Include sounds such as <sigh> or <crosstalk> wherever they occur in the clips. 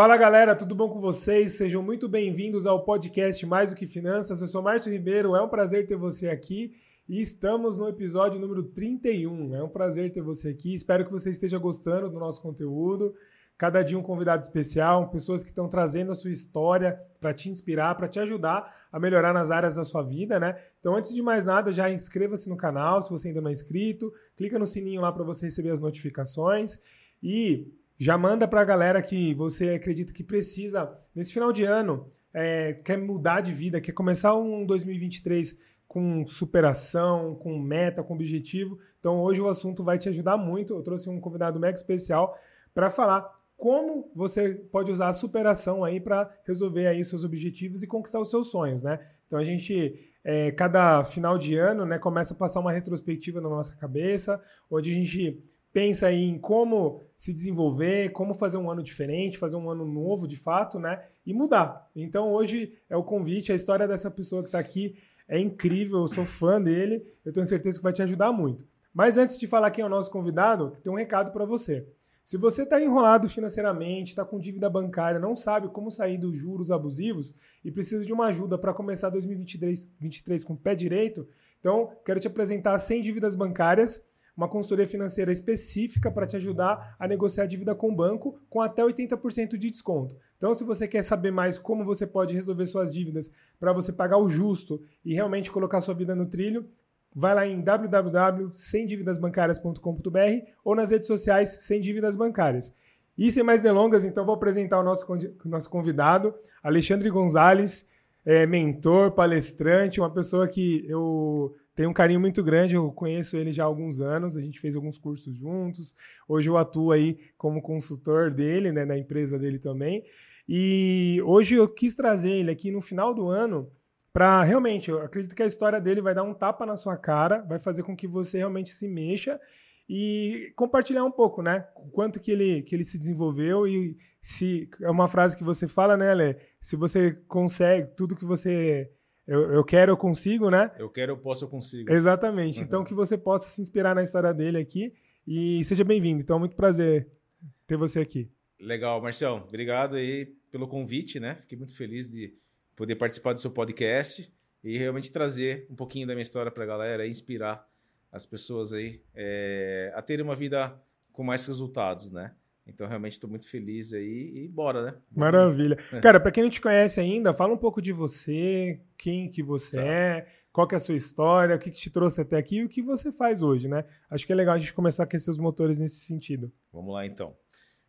Fala galera, tudo bom com vocês? Sejam muito bem-vindos ao podcast Mais do que Finanças. Eu sou Márcio Ribeiro, é um prazer ter você aqui e estamos no episódio número 31. É um prazer ter você aqui. Espero que você esteja gostando do nosso conteúdo. Cada dia um convidado especial, pessoas que estão trazendo a sua história para te inspirar, para te ajudar a melhorar nas áreas da sua vida, né? Então, antes de mais nada, já inscreva-se no canal, se você ainda não é inscrito, clica no sininho lá para você receber as notificações e já manda para a galera que você acredita que precisa, nesse final de ano, é, quer mudar de vida, quer começar um 2023 com superação, com meta, com objetivo. Então hoje o assunto vai te ajudar muito. Eu trouxe um convidado mega especial para falar como você pode usar a superação aí para resolver aí seus objetivos e conquistar os seus sonhos, né? Então a gente é, cada final de ano, né, começa a passar uma retrospectiva na nossa cabeça, onde a gente pensa em como se desenvolver, como fazer um ano diferente, fazer um ano novo de fato, né? E mudar. Então hoje é o convite, a história dessa pessoa que está aqui é incrível, eu sou fã dele, eu tenho certeza que vai te ajudar muito. Mas antes de falar quem é o nosso convidado, tem um recado para você. Se você está enrolado financeiramente, está com dívida bancária, não sabe como sair dos juros abusivos e precisa de uma ajuda para começar 2023 2023 com o pé direito, então quero te apresentar 100 dívidas bancárias uma consultoria financeira específica para te ajudar a negociar a dívida com o banco com até 80% de desconto. Então, se você quer saber mais como você pode resolver suas dívidas para você pagar o justo e realmente colocar sua vida no trilho, vai lá em www.semdividasbancarias.com.br ou nas redes sociais Sem Dívidas Bancárias. E sem mais delongas, então vou apresentar o nosso, nosso convidado, Alexandre Gonzalez, é, mentor, palestrante, uma pessoa que eu tenho um carinho muito grande, eu conheço ele já há alguns anos, a gente fez alguns cursos juntos. Hoje eu atuo aí como consultor dele, né, na empresa dele também. E hoje eu quis trazer ele aqui no final do ano para realmente, eu acredito que a história dele vai dar um tapa na sua cara, vai fazer com que você realmente se mexa e compartilhar um pouco, né? O quanto que ele, que ele se desenvolveu e se é uma frase que você fala, né, Lê? Se você consegue tudo que você eu, eu quero, eu consigo, né? Eu quero, eu posso, eu consigo. Exatamente. Uhum. Então, que você possa se inspirar na história dele aqui. E seja bem-vindo. Então, muito prazer ter você aqui. Legal, Marcião. Obrigado aí pelo convite, né? Fiquei muito feliz de poder participar do seu podcast e realmente trazer um pouquinho da minha história para a galera e inspirar as pessoas aí é, a terem uma vida com mais resultados, né? Então, realmente estou muito feliz aí e bora, né? Maravilha. Cara, para quem não te conhece ainda, fala um pouco de você, quem que você tá. é, qual que é a sua história, o que, que te trouxe até aqui e o que você faz hoje, né? Acho que é legal a gente começar a aquecer os motores nesse sentido. Vamos lá, então.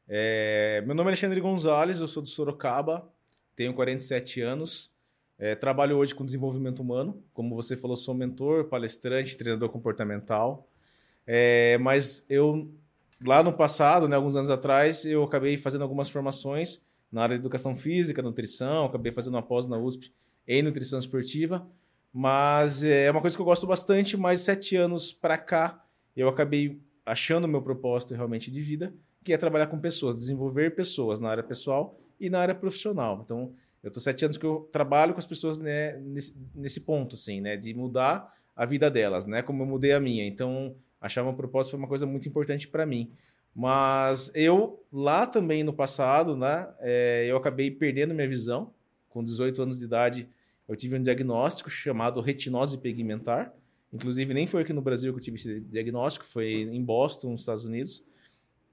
É... Meu nome é Alexandre Gonzalez, eu sou de Sorocaba, tenho 47 anos, é, trabalho hoje com desenvolvimento humano. Como você falou, sou mentor, palestrante, treinador comportamental. É, mas eu lá no passado, né, alguns anos atrás, eu acabei fazendo algumas formações na área de educação física, nutrição, acabei fazendo uma pós na USP em nutrição esportiva, mas é uma coisa que eu gosto bastante, mas sete anos para cá eu acabei achando o meu propósito realmente de vida, que é trabalhar com pessoas, desenvolver pessoas na área pessoal e na área profissional. Então, eu estou sete anos que eu trabalho com as pessoas né, nesse, nesse ponto, assim, né, de mudar a vida delas, né, como eu mudei a minha. Então, Achar um propósito foi uma coisa muito importante para mim. Mas eu, lá também no passado, né, é, eu acabei perdendo minha visão. Com 18 anos de idade, eu tive um diagnóstico chamado retinose pigmentar. Inclusive, nem foi aqui no Brasil que eu tive esse diagnóstico, foi em Boston, nos Estados Unidos.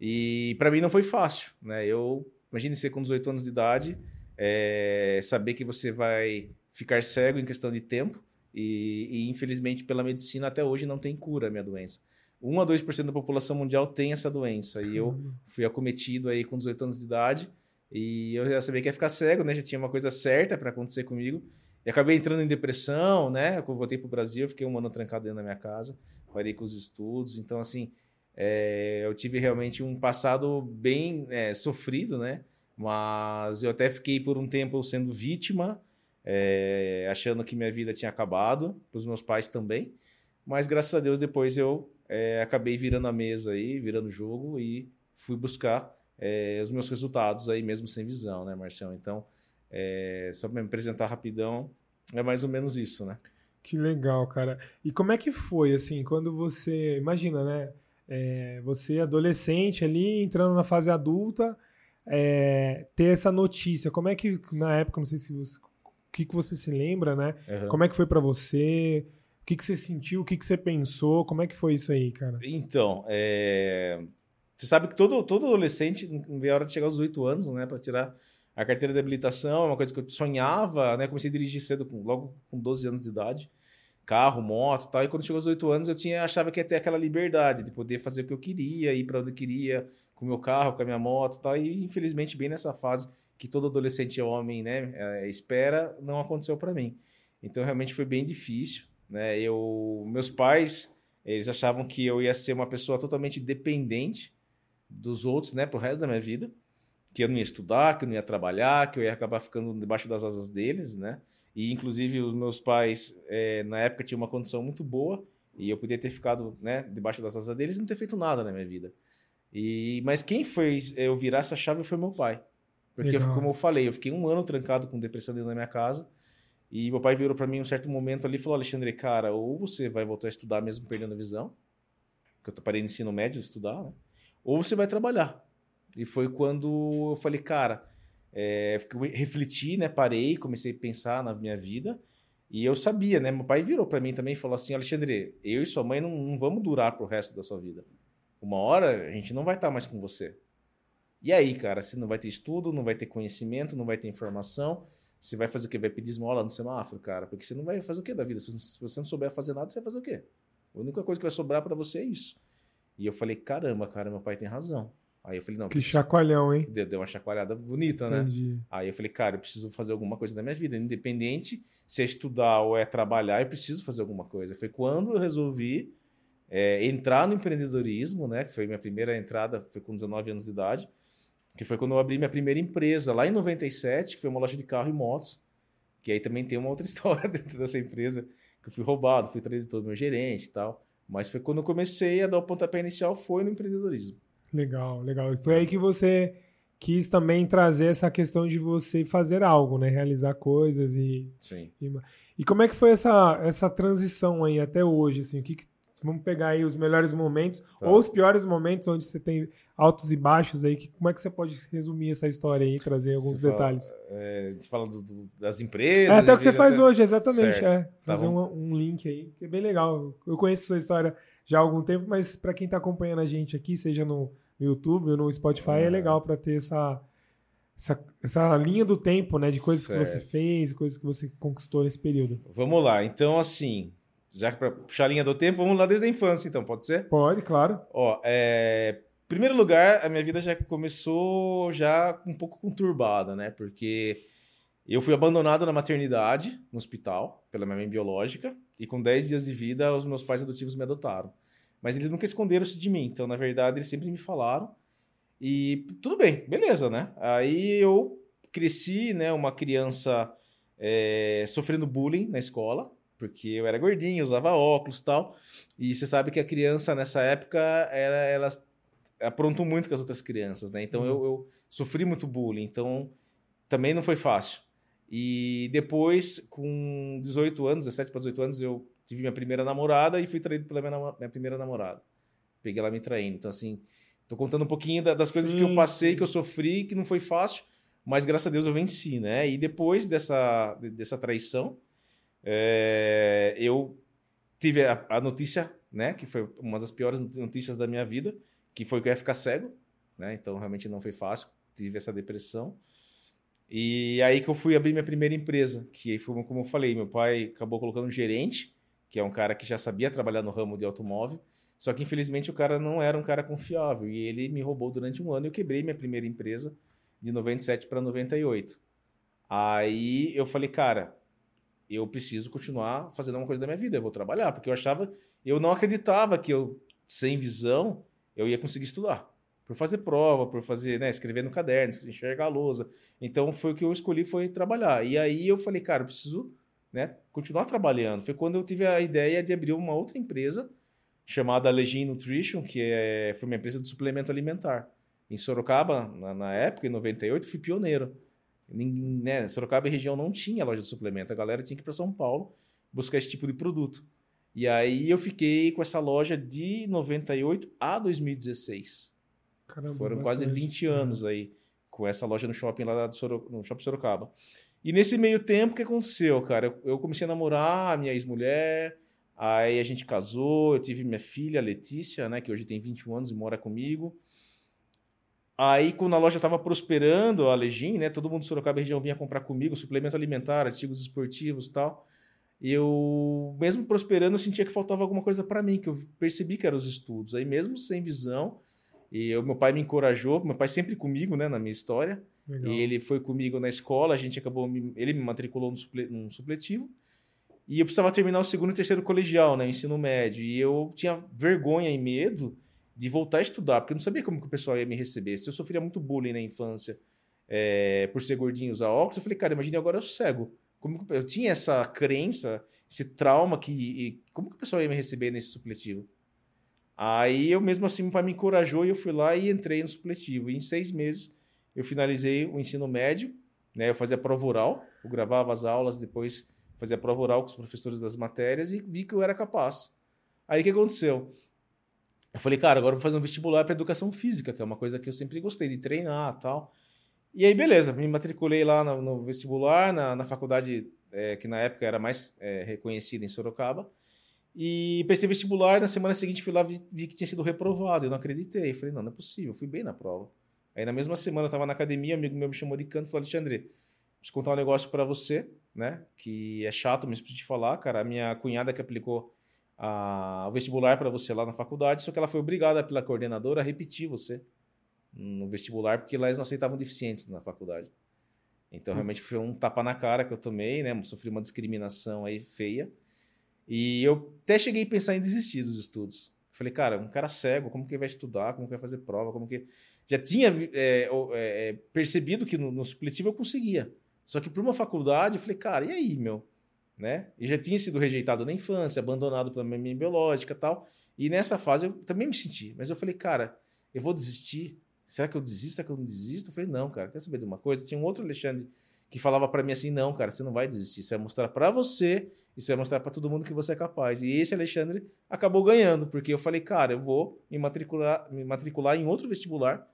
E para mim não foi fácil. Né? Eu, imagine ser com 18 anos de idade, é, saber que você vai ficar cego em questão de tempo. E, e, infelizmente, pela medicina, até hoje não tem cura a minha doença. 1 a 2% da população mundial tem essa doença. E eu fui acometido aí com 18 anos de idade. E eu já sabia que ia ficar cego, né? Já tinha uma coisa certa para acontecer comigo. E acabei entrando em depressão, né? Quando voltei para o Brasil, fiquei um ano trancado dentro da minha casa. Parei com os estudos. Então, assim, é, eu tive realmente um passado bem é, sofrido, né? Mas eu até fiquei por um tempo sendo vítima, é, achando que minha vida tinha acabado, para os meus pais também. Mas graças a Deus depois eu é, acabei virando a mesa aí, virando o jogo e fui buscar é, os meus resultados aí mesmo sem visão, né, Marcião? Então, é, só para me apresentar rapidão, é mais ou menos isso, né? Que legal, cara. E como é que foi, assim, quando você... Imagina, né? É, você adolescente ali, entrando na fase adulta, é, ter essa notícia? Como é que, na época, não sei se você, o que, que você se lembra, né? Uhum. Como é que foi para você? Que, que você sentiu? O que, que você pensou? Como é que foi isso aí, cara? Então, é... você sabe que todo, todo adolescente vê a hora de chegar aos 8 anos, né, para tirar a carteira de habilitação, é uma coisa que eu sonhava, né? Comecei a dirigir cedo, com, logo com 12 anos de idade. Carro, moto tal. E quando chegou aos 8 anos, eu tinha, achava que ia ter aquela liberdade de poder fazer o que eu queria, ir para onde eu queria, com o meu carro, com a minha moto tal. E infelizmente, bem nessa fase que todo adolescente homem né, é, espera, não aconteceu para mim. Então realmente foi bem difícil. Né? Eu, meus pais, eles achavam que eu ia ser uma pessoa totalmente dependente dos outros, né, pro resto da minha vida que eu não ia estudar, que eu não ia trabalhar, que eu ia acabar ficando debaixo das asas deles, né? E inclusive os meus pais é, na época tinham uma condição muito boa e eu podia ter ficado, né, debaixo das asas deles e não ter feito nada na minha vida. E mas quem fez eu virar essa chave foi meu pai, porque eu, como eu falei, eu fiquei um ano trancado com depressão dentro da minha casa. E meu pai virou para mim um certo momento ali e falou: Alexandre, cara, ou você vai voltar a estudar mesmo perdendo a visão, que eu parei no ensino médio de estudar, né? ou você vai trabalhar. E foi quando eu falei, cara, é, refleti, né? Parei, comecei a pensar na minha vida. E eu sabia, né? Meu pai virou para mim também e falou assim: Alexandre, eu e sua mãe não, não vamos durar pro resto da sua vida. Uma hora a gente não vai estar mais com você. E aí, cara, você não vai ter estudo, não vai ter conhecimento, não vai ter informação. Você vai fazer o quê? Vai pedir esmola no semáforo, cara? Porque você não vai fazer o quê da vida? Se você não souber fazer nada, você vai fazer o quê? A única coisa que vai sobrar para você é isso. E eu falei: caramba, cara, meu pai tem razão. Aí eu falei, não. Que preciso... chacoalhão, hein? Deu, uma chacoalhada bonita, né? Entendi. Aí eu falei, cara, eu preciso fazer alguma coisa na minha vida. Independente se é estudar ou é trabalhar, eu preciso fazer alguma coisa. Foi quando eu resolvi é, entrar no empreendedorismo, né? Que foi minha primeira entrada, foi com 19 anos de idade. Que foi quando eu abri minha primeira empresa, lá em 97, que foi uma loja de carro e motos. Que aí também tem uma outra <laughs> história dentro dessa empresa, que eu fui roubado, fui traído pelo meu gerente e tal. Mas foi quando eu comecei a dar o pontapé inicial, foi no empreendedorismo. Legal, legal. E foi aí que você quis também trazer essa questão de você fazer algo, né? Realizar coisas e. Sim. E, e como é que foi essa, essa transição aí até hoje? Assim, o que, que vamos pegar aí os melhores momentos tá. ou os piores momentos onde você tem altos e baixos aí. Que, como é que você pode resumir essa história aí e trazer alguns você detalhes? Fala, é, você fala do, do, das empresas. É até o que você faz até... hoje, exatamente. É, tá fazer um, um, link aí, que é bem legal. Eu conheço sua história já há algum tempo, mas para quem está acompanhando a gente aqui, seja no YouTube ou no Spotify, é, é legal para ter essa, essa, essa linha do tempo, né? De coisas certo. que você fez, coisas que você conquistou nesse período. Vamos lá. Então, assim, já que para puxar a linha do tempo, vamos lá desde a infância, então, pode ser? Pode, claro. Ó, é... Primeiro lugar, a minha vida já começou já um pouco conturbada, né? Porque eu fui abandonado na maternidade, no hospital, pela minha mãe biológica, e com 10 dias de vida, os meus pais adotivos me adotaram. Mas eles nunca esconderam-se de mim, então, na verdade, eles sempre me falaram. E tudo bem, beleza, né? Aí eu cresci, né, uma criança é, sofrendo bullying na escola, porque eu era gordinho, usava óculos e tal. E você sabe que a criança nessa época, ela, elas aprontam muito com as outras crianças, né? Então uhum. eu, eu, sofri muito bullying, então também não foi fácil. E depois, com 18 anos, 17 para 18 anos, eu tive minha primeira namorada e fui traído pela minha, minha primeira namorada. Peguei ela me traindo. Então, assim, tô contando um pouquinho da, das coisas sim, que eu passei, sim. que eu sofri, que não foi fácil, mas graças a Deus eu venci, né? E depois dessa, dessa traição, é, eu tive a, a, notícia, né? Que foi uma das piores notícias da minha vida, que foi que eu ia ficar cego, né? Então, realmente não foi fácil. Tive essa depressão. E aí que eu fui abrir minha primeira empresa, que foi como eu falei, meu pai acabou colocando um gerente, que é um cara que já sabia trabalhar no ramo de automóvel, só que infelizmente o cara não era um cara confiável e ele me roubou durante um ano e eu quebrei minha primeira empresa de 97 para 98. Aí eu falei, cara, eu preciso continuar fazendo uma coisa da minha vida, eu vou trabalhar, porque eu achava, eu não acreditava que eu, sem visão, eu ia conseguir estudar por fazer prova, por fazer, né, escrever no caderno, enxergar a lousa. Então foi o que eu escolhi foi trabalhar. E aí eu falei, cara, eu preciso, né, continuar trabalhando. Foi quando eu tive a ideia de abrir uma outra empresa chamada Legin Nutrition, que é, foi uma empresa de suplemento alimentar. Em Sorocaba, na, na época, em 98, fui pioneiro. Ninguém, né, Sorocaba e região não tinha loja de suplemento. A galera tinha que ir para São Paulo buscar esse tipo de produto. E aí eu fiquei com essa loja de 98 a 2016. Caramba, Foram bastante. quase 20 anos aí com essa loja no shopping lá do Soro, no Shopping Sorocaba. E nesse meio tempo, o que aconteceu, cara? Eu, eu comecei a namorar a minha ex-mulher, aí a gente casou, eu tive minha filha, Letícia, né, que hoje tem 21 anos e mora comigo. Aí, quando a loja estava prosperando, a Legim, né, todo mundo do Sorocaba região vinha comprar comigo suplemento alimentar, artigos esportivos e tal. Eu, mesmo prosperando, eu sentia que faltava alguma coisa para mim, que eu percebi que eram os estudos. Aí, mesmo sem visão, e eu, meu pai me encorajou, meu pai sempre comigo, né, na minha história. Legal. E ele foi comigo na escola, a gente acabou, ele me matriculou no supletivo. E eu precisava terminar o segundo e terceiro colegial, né, ensino médio. E eu tinha vergonha e medo de voltar a estudar, porque eu não sabia como que o pessoal ia me receber. Se eu sofria muito bullying na infância é, por ser gordinho e usar óculos, eu falei, cara, imagine agora eu sou cego. Como eu tinha essa crença, esse trauma que. E, como que o pessoal ia me receber nesse supletivo? Aí eu mesmo assim, meu pai me encorajou e eu fui lá e entrei no supletivo. E em seis meses eu finalizei o ensino médio, né? Eu fazia prova oral, eu gravava as aulas, depois fazia prova oral com os professores das matérias e vi que eu era capaz. Aí o que aconteceu? Eu falei, cara, agora eu vou fazer um vestibular para educação física, que é uma coisa que eu sempre gostei de treinar tal. E aí, beleza, me matriculei lá no, no vestibular, na, na faculdade é, que na época era mais é, reconhecida em Sorocaba. E prestei vestibular, na semana seguinte fui lá vi, vi que tinha sido reprovado. Eu não acreditei. Falei, não, não é possível, fui bem na prova. Aí na mesma semana eu estava na academia, um amigo meu me chamou de canto e falou: Alexandre, preciso contar um negócio para você, né? Que é chato, mas preciso te falar, cara. A minha cunhada que aplicou a, o vestibular para você lá na faculdade, só que ela foi obrigada pela coordenadora a repetir você no vestibular, porque lá eles não aceitavam deficientes na faculdade. Então, realmente foi um tapa na cara que eu tomei, né? Sofri uma discriminação aí feia. E eu até cheguei a pensar em desistir dos estudos. Falei, cara, um cara cego, como que vai estudar? Como que vai fazer prova? Como que. Já tinha é, é, percebido que no, no, supletivo eu conseguia. Só que para uma faculdade, eu falei, cara, e aí, meu? Né? E já tinha sido rejeitado na infância, abandonado pela minha biológica e tal. E nessa fase eu também me senti. Mas eu falei, cara, eu vou desistir. Será que eu desisto? Será que eu não desisto? Eu falei, não, cara, quer saber de uma coisa? Tinha um outro Alexandre que falava para mim assim: não, cara, você não vai desistir. Você vai mostrar para você e você vai mostrar para todo mundo que você é capaz. E esse Alexandre acabou ganhando, porque eu falei: cara, eu vou me matricular, me matricular em outro vestibular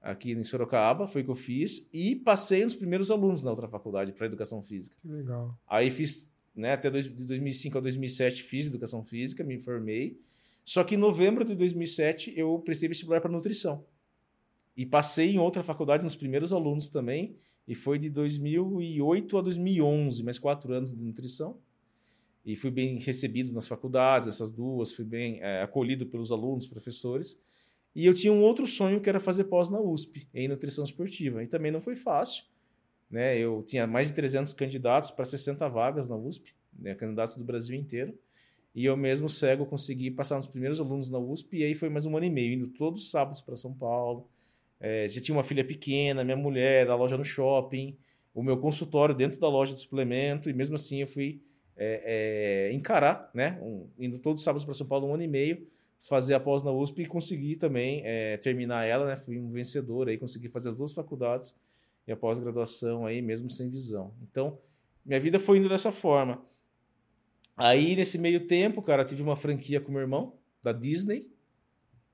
aqui em Sorocaba, foi o que eu fiz, e passei nos primeiros alunos na outra faculdade para educação física. Que legal. Aí fiz, né, até dois, de 2005 a 2007 fiz educação física, me formei. Só que em novembro de 2007 eu prestei vestibular para nutrição. E passei em outra faculdade nos primeiros alunos também, e foi de 2008 a 2011, mais quatro anos de nutrição. E fui bem recebido nas faculdades, essas duas, fui bem é, acolhido pelos alunos, professores. E eu tinha um outro sonho que era fazer pós na USP, em nutrição esportiva. E também não foi fácil. Né? Eu tinha mais de 300 candidatos para 60 vagas na USP, né? candidatos do Brasil inteiro. E eu mesmo, cego, consegui passar nos primeiros alunos na USP. E aí foi mais um ano e meio, indo todos os sábados para São Paulo, é, já tinha uma filha pequena, minha mulher, a loja no shopping, o meu consultório dentro da loja de suplemento, e mesmo assim eu fui é, é, encarar, né? Um, indo todos os sábados para São Paulo, um ano e meio, fazer a pós na USP e conseguir também é, terminar ela, né? Fui um vencedor aí, consegui fazer as duas faculdades e a pós-graduação aí, mesmo sem visão. Então, minha vida foi indo dessa forma. Aí, nesse meio tempo, cara, tive uma franquia com meu irmão, da Disney.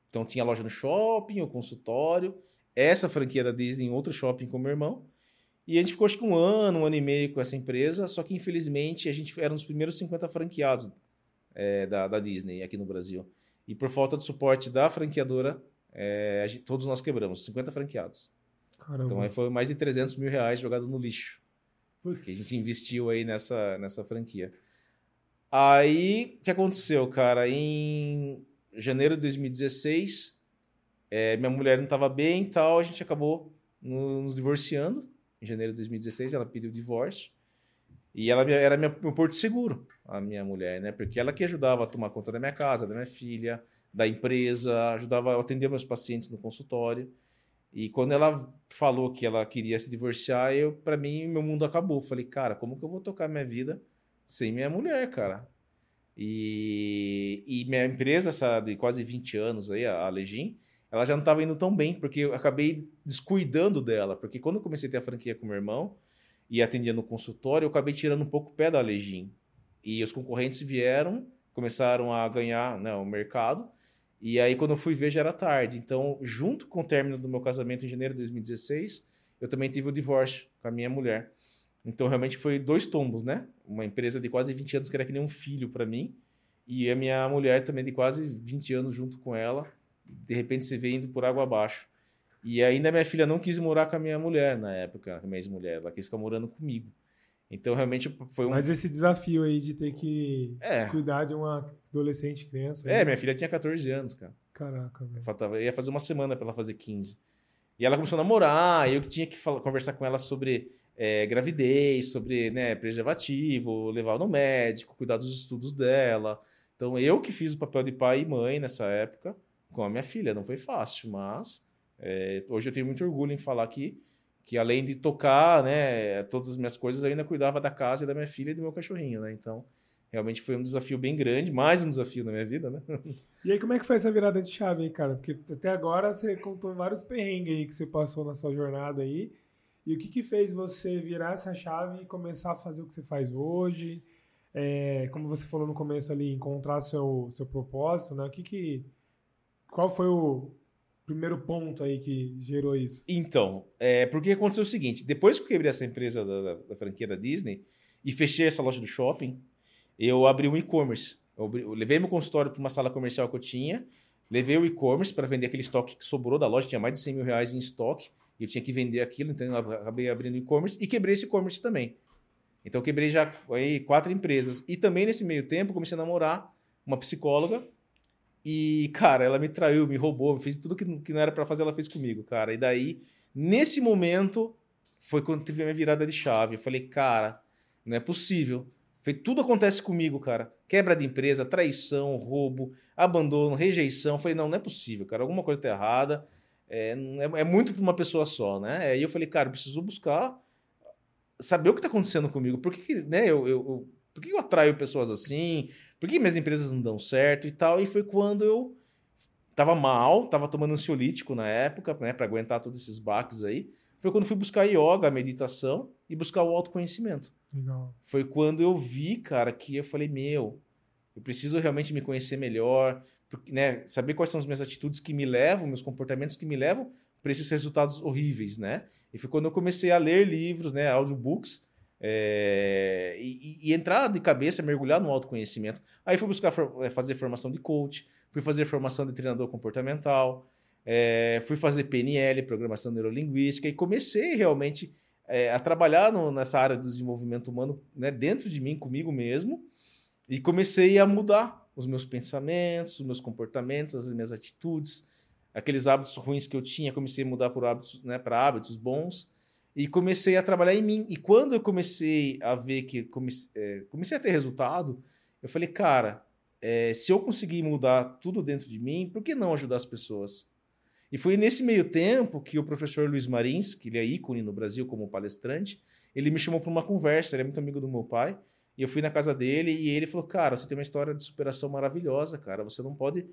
Então, tinha loja no shopping, o consultório, essa franquia da Disney em outro shopping com meu irmão. E a gente ficou acho que um ano, um ano e meio com essa empresa, só que infelizmente a gente era um dos primeiros 50 franqueados é, da, da Disney aqui no Brasil. E por falta de suporte da franqueadora, é, gente, todos nós quebramos, 50 franqueados. Caramba. Então aí foi mais de 300 mil reais jogado no lixo. Putz. Que a gente investiu aí nessa, nessa franquia. Aí, o que aconteceu, cara? Em janeiro de 2016, é, minha mulher não estava bem e tal, a gente acabou nos divorciando. Em janeiro de 2016, ela pediu divórcio. E ela era meu porto seguro, a minha mulher, né? Porque ela que ajudava a tomar conta da minha casa, da minha filha, da empresa, ajudava a atender meus pacientes no consultório. E quando ela falou que ela queria se divorciar, eu, para mim, meu mundo acabou. Falei, cara, como que eu vou tocar minha vida sem minha mulher, cara? E, e minha empresa, essa de quase 20 anos aí, a Legim, ela já não estava indo tão bem, porque eu acabei descuidando dela. Porque quando eu comecei a ter a franquia com meu irmão e atendia no consultório, eu acabei tirando um pouco o pé da Legim. E os concorrentes vieram, começaram a ganhar né, o mercado. E aí, quando eu fui ver, já era tarde. Então, junto com o término do meu casamento em janeiro de 2016, eu também tive o divórcio com a minha mulher. Então, realmente foi dois tombos, né? Uma empresa de quase 20 anos que era que nem um filho para mim. E a minha mulher também de quase 20 anos junto com ela. De repente, se vê indo por água abaixo. E ainda minha filha não quis morar com a minha mulher na época, a minha ex-mulher. Ela quis ficar morando comigo. Então, realmente foi um. Mas esse desafio aí de ter que é. cuidar de uma adolescente criança. É, minha filha tinha 14 anos, cara. Caraca, velho. Faltava, ia fazer uma semana para ela fazer 15. E ela começou a namorar, eu que tinha que falar, conversar com ela sobre é, gravidez, sobre né, preservativo, levar no médico, cuidar dos estudos dela. Então, eu que fiz o papel de pai e mãe nessa época com a minha filha. Não foi fácil, mas é, hoje eu tenho muito orgulho em falar que que além de tocar, né, todas as minhas coisas, eu ainda cuidava da casa e da minha filha e do meu cachorrinho, né? Então, realmente foi um desafio bem grande, mais um desafio na minha vida, né? <laughs> E aí, como é que foi essa virada de chave aí, cara? Porque até agora você contou vários perrengues aí que você passou na sua jornada aí. E o que que fez você virar essa chave e começar a fazer o que você faz hoje? É, como você falou no começo ali, encontrar seu, seu propósito, né? O que que... Qual foi o, primeiro ponto aí que gerou isso? Então, é, porque aconteceu o seguinte: depois que eu quebrei essa empresa da, da, da franquia da Disney e fechei essa loja do shopping, eu abri um e-commerce. Eu, eu, levei meu consultório para uma sala comercial que eu tinha, levei o e-commerce para vender aquele estoque que sobrou da loja, tinha mais de 100 mil reais em estoque, e eu tinha que vender aquilo, então eu acabei abrindo e-commerce e quebrei esse e-commerce também. Então eu quebrei já aí, quatro empresas. E também nesse meio tempo comecei a namorar uma psicóloga e, cara, ela me traiu, me roubou, fez tudo que, que não era para fazer, ela fez comigo, cara. E daí, nesse momento, foi quando teve a minha virada de chave. Eu falei, cara, não é possível. Foi, tudo acontece comigo, cara. Quebra de empresa, traição, roubo, abandono, rejeição. Eu falei, não, não é possível, cara. Alguma coisa tá errada. É, é, é muito para uma pessoa só, né? Aí eu falei, cara, eu preciso buscar saber o que tá acontecendo comigo. Por que, né, eu, eu, eu por que eu atraio pessoas assim? Por que minhas empresas não dão certo e tal? E foi quando eu tava mal, tava tomando ansiolítico na época, né, para aguentar todos esses baques aí. Foi quando fui buscar yoga, meditação e buscar o autoconhecimento. Legal. Foi quando eu vi, cara, que eu falei, meu, eu preciso realmente me conhecer melhor, porque, né, saber quais são as minhas atitudes que me levam, meus comportamentos que me levam para esses resultados horríveis, né? E foi quando eu comecei a ler livros, né, audiobooks, é, e, e, entrar de cabeça, mergulhar no autoconhecimento. Aí fui buscar é, fazer formação de coach, fui fazer formação de treinador comportamental, é, fui fazer PNL, programação neurolinguística, e comecei realmente é, a trabalhar no, nessa área do desenvolvimento humano né, dentro de mim, comigo mesmo, e comecei a mudar os meus pensamentos, os meus comportamentos, as minhas atitudes, aqueles hábitos ruins que eu tinha, comecei a mudar por hábitos, né, para hábitos bons e comecei a trabalhar em mim. E quando eu comecei a ver que comecei, é, comecei a ter resultado, eu falei, cara, é, se eu conseguir mudar tudo dentro de mim, por que não ajudar as pessoas? E foi nesse meio tempo que o professor Luiz Marins, que ele é ícone no Brasil como palestrante, ele me chamou para uma conversa, ele é muito amigo do meu pai, e eu fui na casa dele e ele falou, cara, você tem uma história de superação maravilhosa, cara, você não pode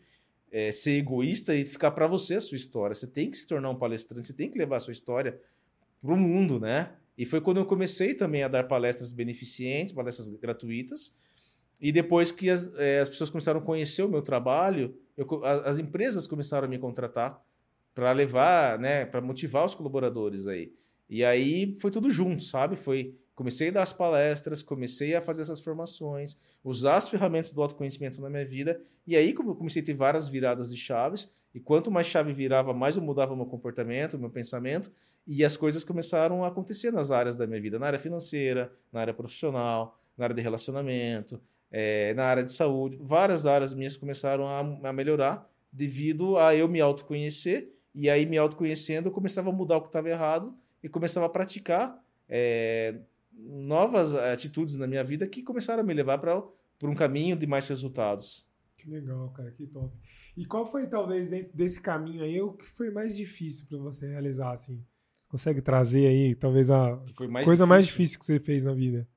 é, ser egoísta e ficar para você a sua história, você tem que se tornar um palestrante, você tem que levar a sua história para o mundo, né? E foi quando eu comecei também a dar palestras beneficentes, palestras gratuitas. E depois que as, é, as pessoas começaram a conhecer o meu trabalho, eu, as empresas começaram a me contratar para levar, né, para motivar os colaboradores aí. E aí foi tudo junto, sabe? Foi comecei a dar as palestras, comecei a fazer essas formações, usar as ferramentas do autoconhecimento na minha vida, e aí comecei a ter várias viradas de chaves, e quanto mais chave virava, mais eu mudava meu comportamento, meu pensamento, e as coisas começaram a acontecer nas áreas da minha vida, na área financeira, na área profissional, na área de relacionamento, é, na área de saúde, várias áreas minhas começaram a, a melhorar devido a eu me autoconhecer, e aí me autoconhecendo eu começava a mudar o que estava errado e começava a praticar é, novas atitudes na minha vida que começaram a me levar para um caminho de mais resultados. Que legal, cara, que top. E qual foi, talvez, desse, desse caminho aí, o que foi mais difícil para você realizar, assim? Consegue trazer aí, talvez, a mais coisa difícil. mais difícil que você fez na vida?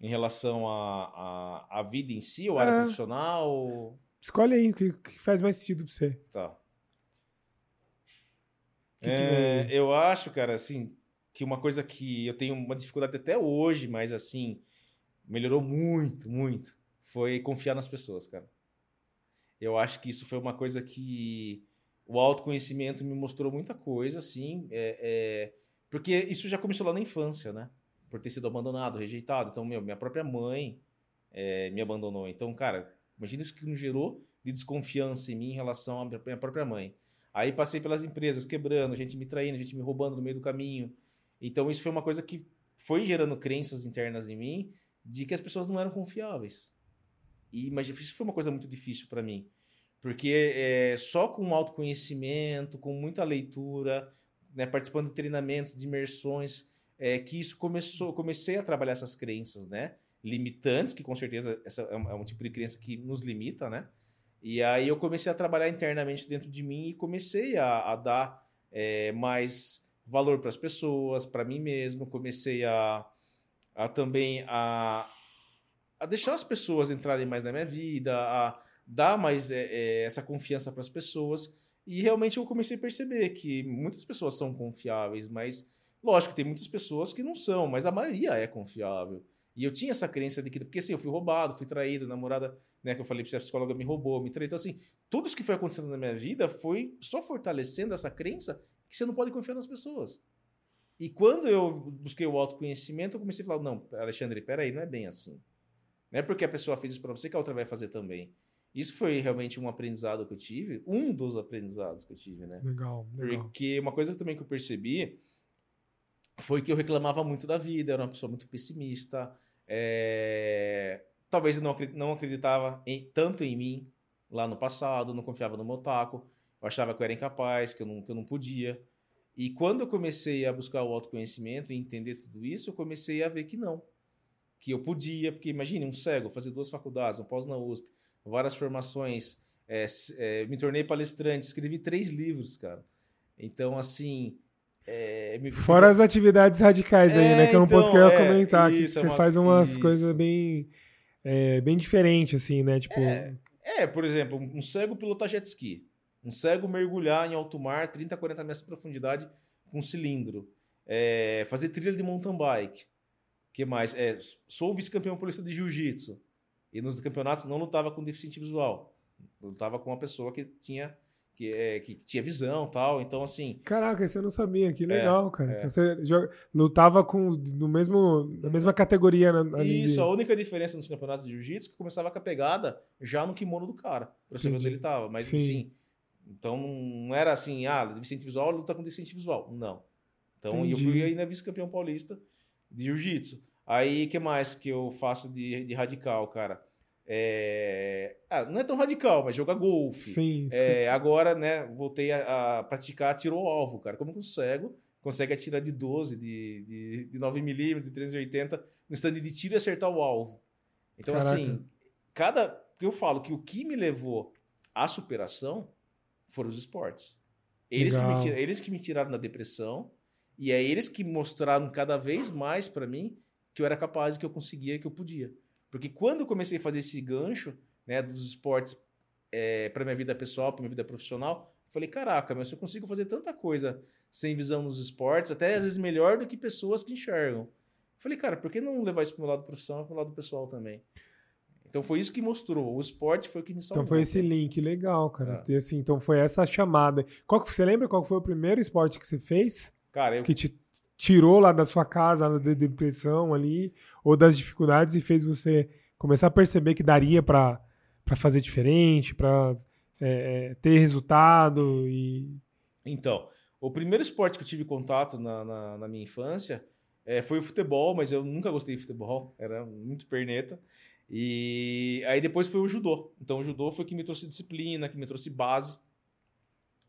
Em relação à a, a, a, vida em si, ou é. área profissional? Escolhe aí o que, que faz mais sentido para você. Tá. Que é, que eu acho, cara, assim, que uma coisa que eu tenho uma dificuldade até hoje, mas assim, melhorou muito, muito, foi confiar nas pessoas, cara. Eu acho que isso foi uma coisa que o autoconhecimento me mostrou muita coisa, assim, é, é, porque isso já começou lá na infância, né? Por ter sido abandonado, rejeitado. Então, meu, minha própria mãe é, me abandonou. Então, cara, imagina isso que me gerou de desconfiança em mim em relação à minha própria mãe. Aí passei pelas empresas quebrando, gente me traindo, gente me roubando no meio do caminho. Então, isso foi uma coisa que foi gerando crenças internas em mim de que as pessoas não eram confiáveis. E mas isso foi uma coisa muito difícil para mim. Porque é, só com autoconhecimento, com muita leitura, né, participando de treinamentos, de imersões, é, que isso começou, comecei a trabalhar essas crenças, né? Limitantes, que com certeza essa é um, é tipo de crença que nos limita, né? E aí eu comecei a trabalhar internamente dentro de mim e comecei a, a dar é, mais valor para as pessoas, para mim mesmo. Comecei a, a também a, a deixar as pessoas entrarem mais na minha vida, a dar mais é, é, essa confiança para as pessoas. E realmente eu comecei a perceber que muitas pessoas são confiáveis, mas lógico, tem muitas pessoas que não são, mas a maioria é confiável. E eu tinha essa crença de que, porque assim, eu fui roubado, fui traído, namorada, né, que eu falei pra você, a psicóloga me roubou, me traiu. Então, assim, tudo isso que foi acontecendo na minha vida foi só fortalecendo essa crença que você não pode confiar nas pessoas. E quando eu busquei o autoconhecimento, eu comecei a falar: não, Alexandre, peraí, não é bem assim. Não é porque a pessoa fez isso para você que a outra vai fazer também. Isso foi realmente um aprendizado que eu tive, um dos aprendizados que eu tive, né? Legal, legal. Porque uma coisa também que eu percebi foi que eu reclamava muito da vida, era uma pessoa muito pessimista, é... talvez eu não, acreditava em, tanto em mim lá no passado, não confiava no meu taco, eu achava que eu era incapaz, que eu não, que eu não podia. E quando eu comecei a buscar o autoconhecimento e entender tudo isso, eu comecei a ver que não. Que eu podia, porque imagine um cego fazer duas faculdades, um pós na USP, várias formações, é, é, me tornei palestrante, escrevi três livros, cara. Então, assim. É, me... Fora as atividades radicais aí, né? Que é um então, ponto que eu ia então, é, comentar, que você é uma... faz umas isso. coisas bem, é, bem diferentes, assim, né? Tipo... É, por exemplo, um cego pilotar jet ski. Um cego mergulhar em alto mar, 30, 40 metros de profundidade, com cilindro. É, fazer trilha de mountain bike. que mais? É, sou vice-campeão paulista de jiu-jitsu. E nos campeonatos não lutava com deficiente visual. Lutava com uma pessoa que tinha que, é, que tinha visão tal. Então, assim. Caraca, isso eu não sabia. Que é, legal, é, cara. É. Então você joga, lutava com, no mesmo, na mesma categoria. Ali isso, de... a única diferença nos campeonatos de jiu-jitsu é que começava com a pegada já no kimono do cara. Pra saber onde ele tava. Mas, Sim. assim então não era assim, ah, deficiente visual luta com deficiente visual. Não. Então Entendi. eu fui ainda vice-campeão paulista de jiu-jitsu. Aí, que mais que eu faço de, de radical, cara? É... Ah, não é tão radical, mas jogar golfe. Sim. É, agora, né, voltei a, a praticar tiro alvo, cara. Como que um cego consegue atirar de 12, de, de, de 9mm, de 380 no stand de tiro e acertar o alvo? Então, Caraca. assim, cada. Eu falo que o que me levou à superação foram os esportes. Eles que, me, eles que me tiraram da depressão e é eles que mostraram cada vez mais para mim que eu era capaz, que eu conseguia, que eu podia. Porque quando eu comecei a fazer esse gancho né, dos esportes é, para minha vida pessoal, para minha vida profissional, eu falei, caraca, mas eu consigo fazer tanta coisa sem visão nos esportes, até às vezes melhor do que pessoas que enxergam. Eu falei, cara, por que não levar isso para o meu lado profissional e para o lado pessoal também? Então foi isso que mostrou. O esporte foi o que me salvou. Então foi esse link legal, cara. É. Assim, então foi essa chamada. Qual, você lembra qual foi o primeiro esporte que você fez? Cara, eu... Que te tirou lá da sua casa, da depressão ali, ou das dificuldades e fez você começar a perceber que daria para fazer diferente, para é, é, ter resultado e... Então, o primeiro esporte que eu tive contato na, na, na minha infância é, foi o futebol, mas eu nunca gostei de futebol, era muito perneta. E aí depois foi o judô. Então o judô foi que me trouxe disciplina, que me trouxe base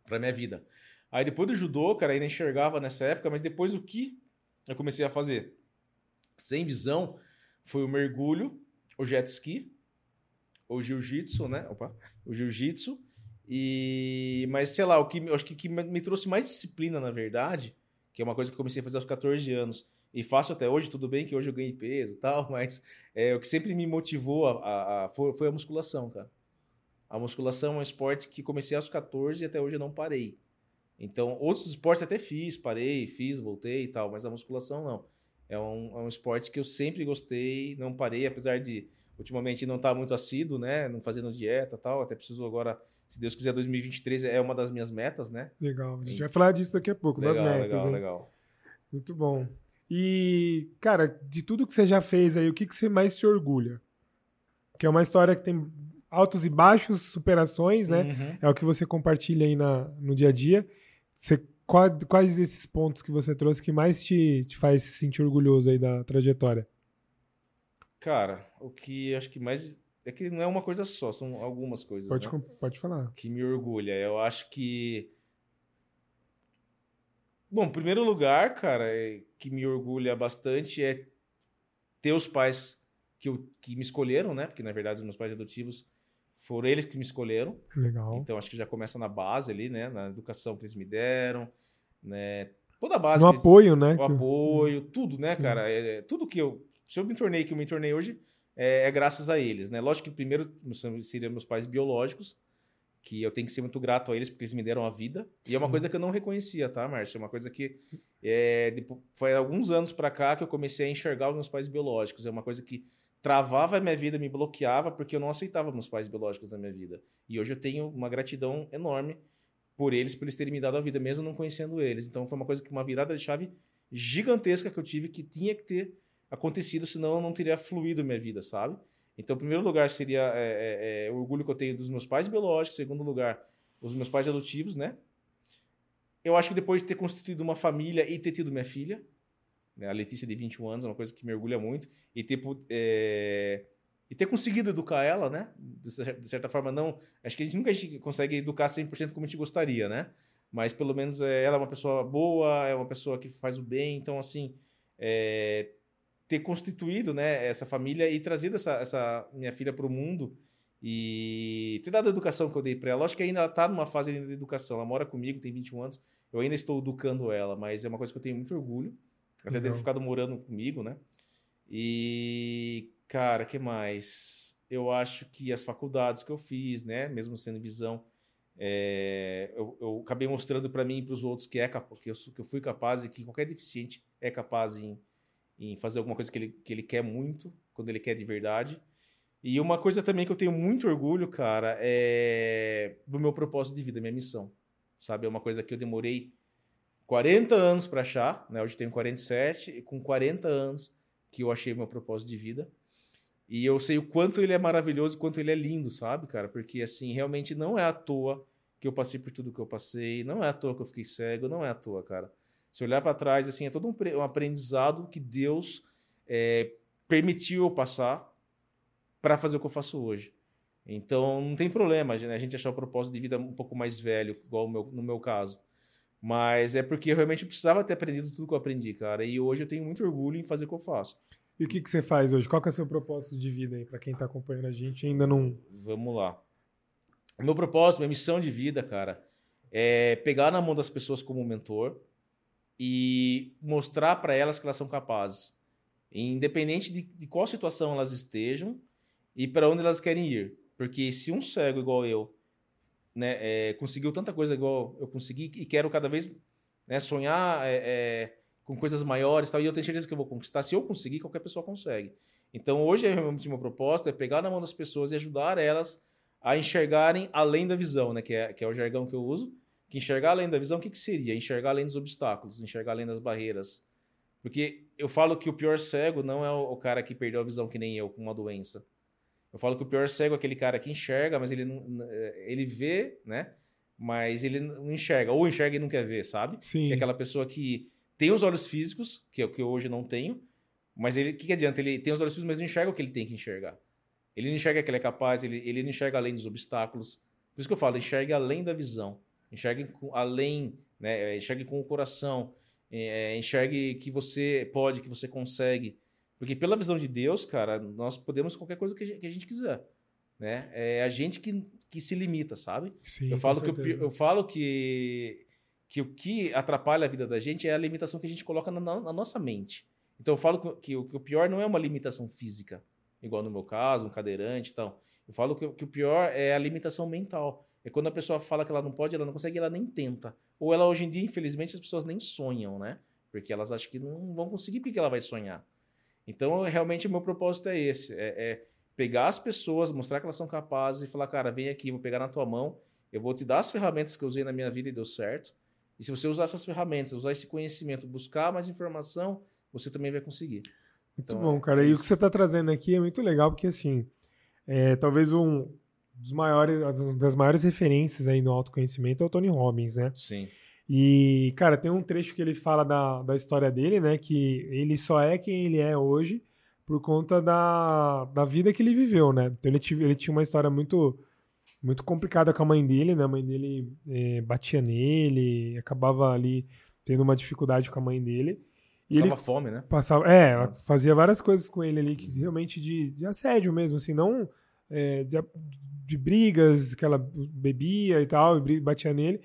para minha vida. Aí depois do judô, cara, ainda enxergava nessa época, mas depois o que eu comecei a fazer? Sem visão, foi o mergulho, o jet ski, o jiu-jitsu, né? Opa, o jiu-jitsu. E mas sei lá, o que acho que, que me trouxe mais disciplina, na verdade, que é uma coisa que eu comecei a fazer aos 14 anos e faço até hoje, tudo bem que hoje eu ganhei peso e tal, <laughs> mas é, o que sempre me motivou a, a, a foi, a musculação, cara. A musculação é um esporte que comecei aos 14 e até hoje eu não parei. Então, outros esportes até fiz, parei, fiz, voltei e tal, mas a musculação não. É um, é um esporte que eu sempre gostei, não parei, apesar de ultimamente não está muito assíduo, né? Não fazendo dieta tal. Até preciso agora, se Deus quiser, 2023 é uma das minhas metas, né? Legal. A gente vai falar disso daqui a pouco, legal, das metas. Legal, hein? legal. Muito bom. E, cara, de tudo que você já fez aí, o que, que você mais se orgulha? Que é uma história que tem altos e baixos, superações, né? Uhum. É o que você compartilha aí na, no dia a dia. Você, qual- quais esses pontos que você trouxe que mais te, te faz se sentir orgulhoso aí da trajetória? Cara, o que acho que mais. É que não é uma coisa só, são algumas coisas. Pode, né? pode falar. que me orgulha. Eu acho que. Bom, primeiro lugar, cara, é- que me orgulha bastante é ter os pais que, eu, que me escolheram, né? Porque na verdade os meus pais adotivos foram eles que me escolheram. Legal. Então acho que já começa na base ali, né? Na educação que eles me deram, né? Toda a base. no que eles- apoio, né? o apoio, tudo, né, Sim. cara? É, é, tudo que eu. Se eu me tornei que eu me tornei hoje, é, é graças a eles, né? Lógico que primeiro seriam meus pais biológicos, que eu tenho que ser muito grato a eles, porque eles me deram a vida. E é uma Sim. coisa que eu não reconhecia, tá, Márcio? É uma coisa que. É, foi alguns anos pra cá que eu comecei a enxergar os meus pais biológicos. É uma coisa que travava a minha vida, me bloqueava, porque eu não aceitava meus pais biológicos na minha vida. E hoje eu tenho uma gratidão enorme por eles, por eles terem me dado a vida, mesmo não conhecendo eles. Então foi uma coisa que uma virada de chave gigantesca que eu tive que tinha que ter acontecido, senão eu não teria fluído minha vida, sabe? Então, primeiro lugar, seria é, é, é, o orgulho que eu tenho dos meus pais biológicos, segundo lugar, os meus pais adotivos, né? Eu acho que depois de ter constituído uma família e ter tido minha filha, né? a Letícia de 21 anos, é uma coisa que me orgulha muito, e ter, é, e ter conseguido educar ela, né? De cer- de certa forma, não. Acho que a gente nunca consegue educar 100% como a gente gostaria, né? Mas pelo menos é, ela é uma pessoa boa, é uma pessoa que faz o bem, então, assim, é, ter constituído né, essa família e trazido essa, essa minha filha para o mundo e ter dado a educação que eu dei para ela. Lógico que ainda ela está numa fase de educação. Ela mora comigo, tem 21 anos. Eu ainda estou educando ela, mas é uma coisa que eu tenho muito orgulho. Até ter ficado morando comigo, né? E, cara, que mais? Eu acho que as faculdades que eu fiz, né? Mesmo sendo visão, é, eu, eu acabei mostrando para mim e para os outros que, é, que, eu, que eu fui capaz e que qualquer deficiente é capaz em, em fazer alguma coisa que ele, que ele quer muito, quando ele quer de verdade. E uma coisa também que eu tenho muito orgulho, cara, é do meu propósito de vida, minha missão. Sabe? É uma coisa que eu demorei 40 anos para achar, né? Hoje tenho 47, e com 40 anos que eu achei meu propósito de vida. E eu sei o quanto ele é maravilhoso, o quanto ele é lindo, sabe, cara? Porque, assim, realmente não é à toa que eu passei por tudo que eu passei, não é à toa que eu fiquei cego, não é à toa, cara. Se olhar para trás, assim, é todo um, pre- aprendizado que Deus é, permitiu eu passar para fazer o que eu faço hoje. Então, não tem problema né, a gente achar o propósito de vida um pouco mais velho, igual meu- no meu caso. Mas é porque eu realmente precisava ter aprendido tudo que eu aprendi, cara. E hoje eu tenho muito orgulho em fazer o que eu faço. E o que, que você faz hoje? Qual que é o seu propósito de vida aí, pra quem tá acompanhando a gente e ainda não. Vamos lá. O meu propósito, minha missão de vida, cara, é pegar na mão das pessoas como mentor e mostrar para elas que elas são capazes, independente de, de qual situação elas estejam e para onde elas querem ir. Porque se um cego igual eu né, é, conseguiu tanta coisa igual eu consegui e quero cada vez né, sonhar é, é, com coisas maiores tal, e eu tenho certeza que eu vou conquistar. Se eu conseguir, qualquer pessoa consegue. Então, hoje, realmente, meu propósito é pegar na mão das pessoas e ajudar elas a enxergarem além da visão, né? Que é, que é o jargão que eu uso. Que enxergar além da visão, o que, que seria? Enxergar além dos obstáculos, enxergar além das barreiras. Porque eu falo que o pior cego não é o, cara que perdeu a visão que nem eu, com uma doença. Eu falo que o pior cego é aquele cara que enxerga, mas ele não, ele vê, né? Mas ele não enxerga, ou enxerga e não quer ver, sabe? Sim. Que é aquela pessoa que tem os olhos físicos, que é o que eu hoje não tenho, mas ele, o que, que adianta? Ele tem os olhos físicos, mas não enxerga o que ele tem que enxergar. Ele não enxerga que ele é capaz, ele, ele não enxerga além dos obstáculos. Por isso que eu falo, enxergue além da visão. Enxergue com- além, né? Enxergue com o coração. É, enxergue que você pode, que você consegue. Porque pela visão de Deus, cara, nós podemos qualquer coisa que a gente, que a gente quiser. Né? É a gente que, que se limita, sabe? Sim, Eu falo, que pi- eu falo que, que o que atrapalha a vida da gente é a limitação que a gente coloca na, na- nossa mente. Então eu falo que, que o- que o pior não é uma limitação física, igual no meu caso, um cadeirante e tal. Eu falo que, que o pior é a limitação mental. É quando a pessoa fala que ela não pode, ela não consegue, ela nem tenta. Ou ela, hoje em dia, infelizmente, as pessoas nem sonham, né? Porque elas acham que não vão conseguir porque ela vai sonhar. Então, realmente, o meu propósito é esse. É, é pegar as pessoas, mostrar que elas são capazes e falar, cara, vem aqui, vou pegar na tua mão, eu vou te dar as ferramentas que eu usei na minha vida e deu certo. E se você usar essas ferramentas, usar esse conhecimento, buscar mais informação, você também vai conseguir. Muito então, bom, cara. É e o que você está trazendo aqui é muito legal, porque assim, é, talvez um dos maiores, das maiores referências aí no autoconhecimento é o Tony Robbins, né? Sim. E, cara, tem um trecho que ele fala da, da história dele, né? Que ele só é quem ele é hoje por conta da, da vida que ele viveu, né? Então ele, ele tinha uma história muito muito complicada com a mãe dele, né? A mãe dele é, batia nele, acabava ali tendo uma dificuldade com a mãe dele. E passava fome, né? Passava, é, fazia várias coisas com ele ali, que realmente de, de assédio mesmo, assim, não é, de, de, brigas que ela bebia e tal, e batia nele.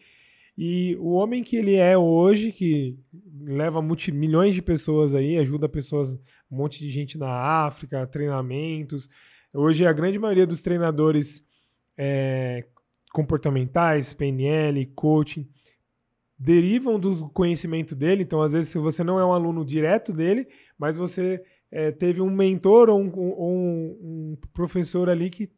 E o homem que ele é hoje, que leva multi, milhões de pessoas aí, ajuda pessoas, um monte de gente na África, treinamentos. Hoje a grande maioria dos treinadores é, comportamentais, PNL, coaching, derivam do conhecimento dele. Então, às vezes, se você não é um aluno direto dele, mas você é, teve um mentor ou um, um, um professor ali que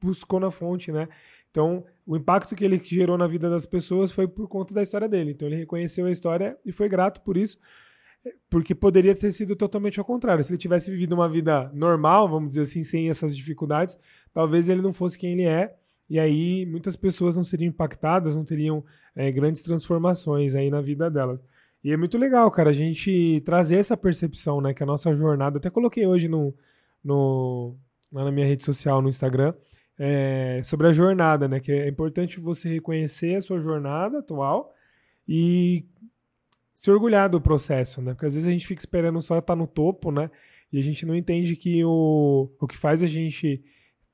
buscou na fonte, né? Então, o impacto que ele gerou na vida das pessoas foi por conta da história dele. Então, ele reconheceu a história e foi grato por isso, porque poderia ter sido totalmente ao contrário. Se ele tivesse vivido uma vida normal, vamos dizer assim, sem essas dificuldades, talvez ele não fosse quem ele é e aí muitas pessoas não seriam impactadas, não teriam é, grandes transformações aí na vida delas. E é muito legal, cara, a gente trazer essa percepção, né? Que a nossa jornada, até coloquei hoje no, no, lá na minha rede social, no Instagram, é, sobre a jornada, né? Que é importante você reconhecer a sua jornada atual e se orgulhar do processo, né? Porque às vezes a gente fica esperando só estar no topo, né? E a gente não entende que o, o que faz a gente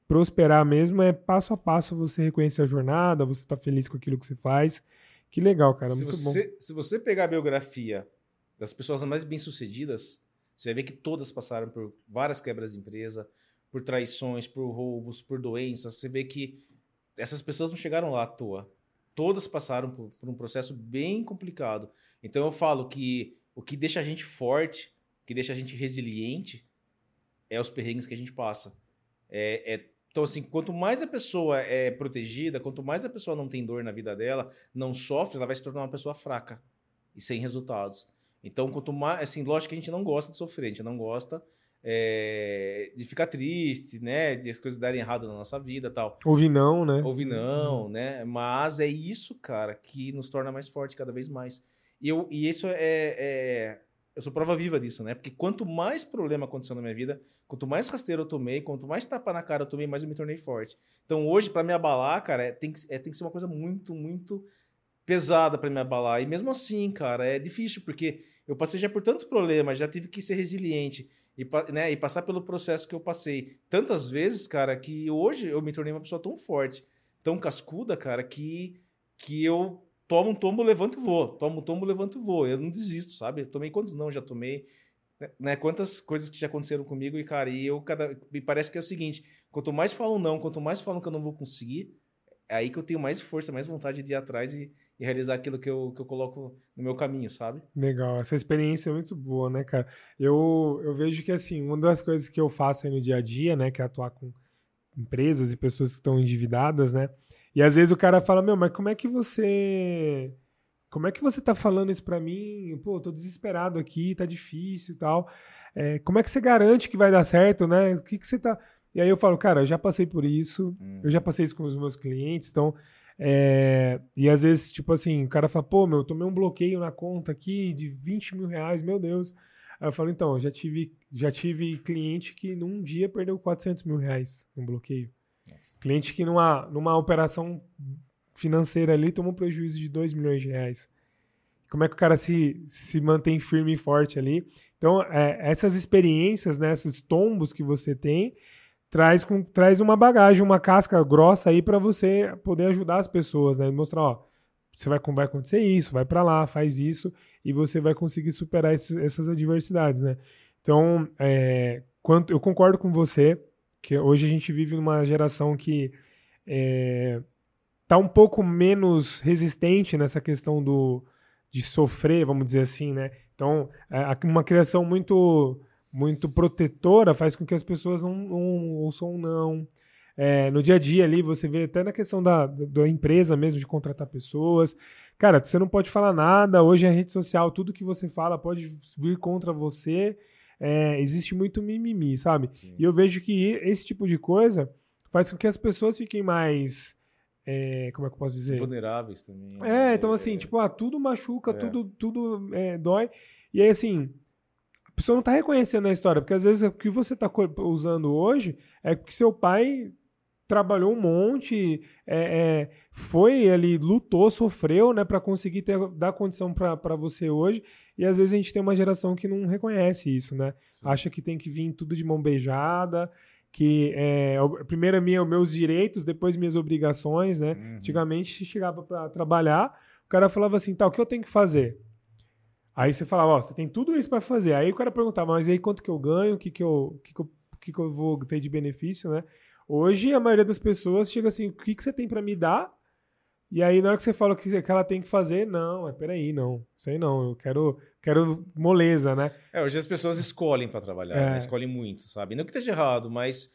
prosperar mesmo é passo a passo você reconhecer a jornada, você tá feliz com aquilo que você faz. Que legal, cara, se muito você, bom. Se você pegar a biografia das pessoas mais bem-sucedidas, você vai ver que todas passaram por várias quebras de empresa, por traições, por roubos, por doenças. Você vê que essas pessoas não chegaram lá à toa. Todas passaram por, por um processo bem complicado. Então eu falo que o que deixa a gente forte, o que deixa a gente resiliente, é os perrengues que a gente passa. É, é então, assim, quanto mais a pessoa é protegida, quanto mais a pessoa não tem dor na vida dela, não sofre, ela vai se tornar uma pessoa fraca e sem resultados. Então, quanto mais. Assim, lógico que a gente não gosta de sofrer, a gente não gosta é, de ficar triste, né? De as coisas darem errado na nossa vida tal. Ouvir não, né? Ouvir não, uhum. né? Mas é isso, cara, que nos torna mais forte cada vez mais. E, eu, e isso é, é eu sou prova viva disso, né? Porque quanto mais problema aconteceu na minha vida, quanto mais rasteiro eu tomei, quanto mais tapa na cara eu tomei, mais eu me tornei forte. Então hoje, para me abalar, cara, é, tem, é, tem que ser uma coisa muito, muito pesada para me abalar. E mesmo assim, cara, é difícil, porque eu passei já por tantos problemas, já tive que ser resiliente e, né, e passar pelo processo que eu passei tantas vezes, cara, que hoje eu me tornei uma pessoa tão forte, tão cascuda, cara, que, que eu tomo um tombo, levanto e vou. Tomo um tombo, levanto e vou. Eu não desisto, sabe? Eu tomei quantos não já tomei. Né? Quantas coisas que já aconteceram comigo e, cara, e eu cada. Me parece que é o seguinte: quanto mais falam não, quanto mais falam que eu não vou conseguir, é aí que eu tenho mais força, mais vontade de ir atrás e, e, realizar aquilo que eu, que eu coloco no meu caminho, sabe? Legal, essa experiência é muito boa, né, cara? Eu, eu vejo que, assim, uma das coisas que eu faço aí no dia a dia, né, que é atuar com empresas e pessoas que estão endividadas, né? E às vezes o cara fala, meu, mas como é que você. Como é que você tá falando isso pra mim? Pô, tô desesperado aqui, tá difícil e tal. É, como é que você garante que vai dar certo, né? O que, que você tá. E aí eu falo, cara, eu já passei por isso, hum. eu já passei isso com os meus clientes, então. É... E às vezes, tipo assim, o cara fala, pô, meu, tomei um bloqueio na conta aqui de 20 mil reais, meu Deus. Aí eu falo, então, eu já tive, já tive cliente que num dia perdeu 400 mil reais no bloqueio. Cliente que numa, numa operação financeira ali tomou um prejuízo de 2 milhões de reais. Como é que o cara se, se mantém firme e forte ali? Então, é, essas experiências, né, esses tombos que você tem, traz, com, traz uma bagagem, uma casca grossa aí para você poder ajudar as pessoas, né? Mostrar, ó, você vai, vai acontecer isso, vai para lá, faz isso, e você vai conseguir superar esses, essas adversidades, né? Então, é, quanto, eu concordo com você que hoje a gente vive numa geração que é, tá um pouco menos resistente nessa questão do de sofrer, vamos dizer assim, né? Então, é uma criação muito muito protetora faz com que as pessoas não, não ouçam não. É, no dia a dia ali, você vê até na questão da, da empresa mesmo, de contratar pessoas. Cara, você não pode falar nada. Hoje a rede social, tudo que você fala pode vir contra você. É, existe muito mimimi, sabe? Sim. E eu vejo que esse tipo de coisa faz com que as pessoas fiquem mais. É, como é que eu posso dizer? Vulneráveis também. É, então assim, tipo, ah, tudo machuca, é. tudo, tudo é, dói. E aí, assim, a pessoa não tá reconhecendo a história, porque às vezes o que você tá usando hoje é porque seu pai trabalhou um monte, é, é, foi ali, lutou, sofreu, né, para conseguir ter, dar condição para você hoje. E às vezes a gente tem uma geração que não reconhece isso, né? Sim. Acha que tem que vir tudo de mão beijada, que é, primeiro minha, meus direitos, depois minhas obrigações, né? Uhum. Antigamente, se chegava para trabalhar, o cara falava assim, tá, o que eu tenho que fazer? Aí você falava, ó, você tem tudo isso para fazer. Aí o cara perguntava, mas aí quanto que eu ganho, o que que eu, que que eu, que que eu vou ter de benefício, né? Hoje, a maioria das pessoas chega assim: o que, que você tem para me dar? E aí, na hora que você fala o que, que ela tem que fazer, não, é peraí, não. Aí não, eu quero, quero moleza, né? É, hoje as pessoas escolhem para trabalhar, é. né? escolhem muito, sabe? Não que esteja errado, mas.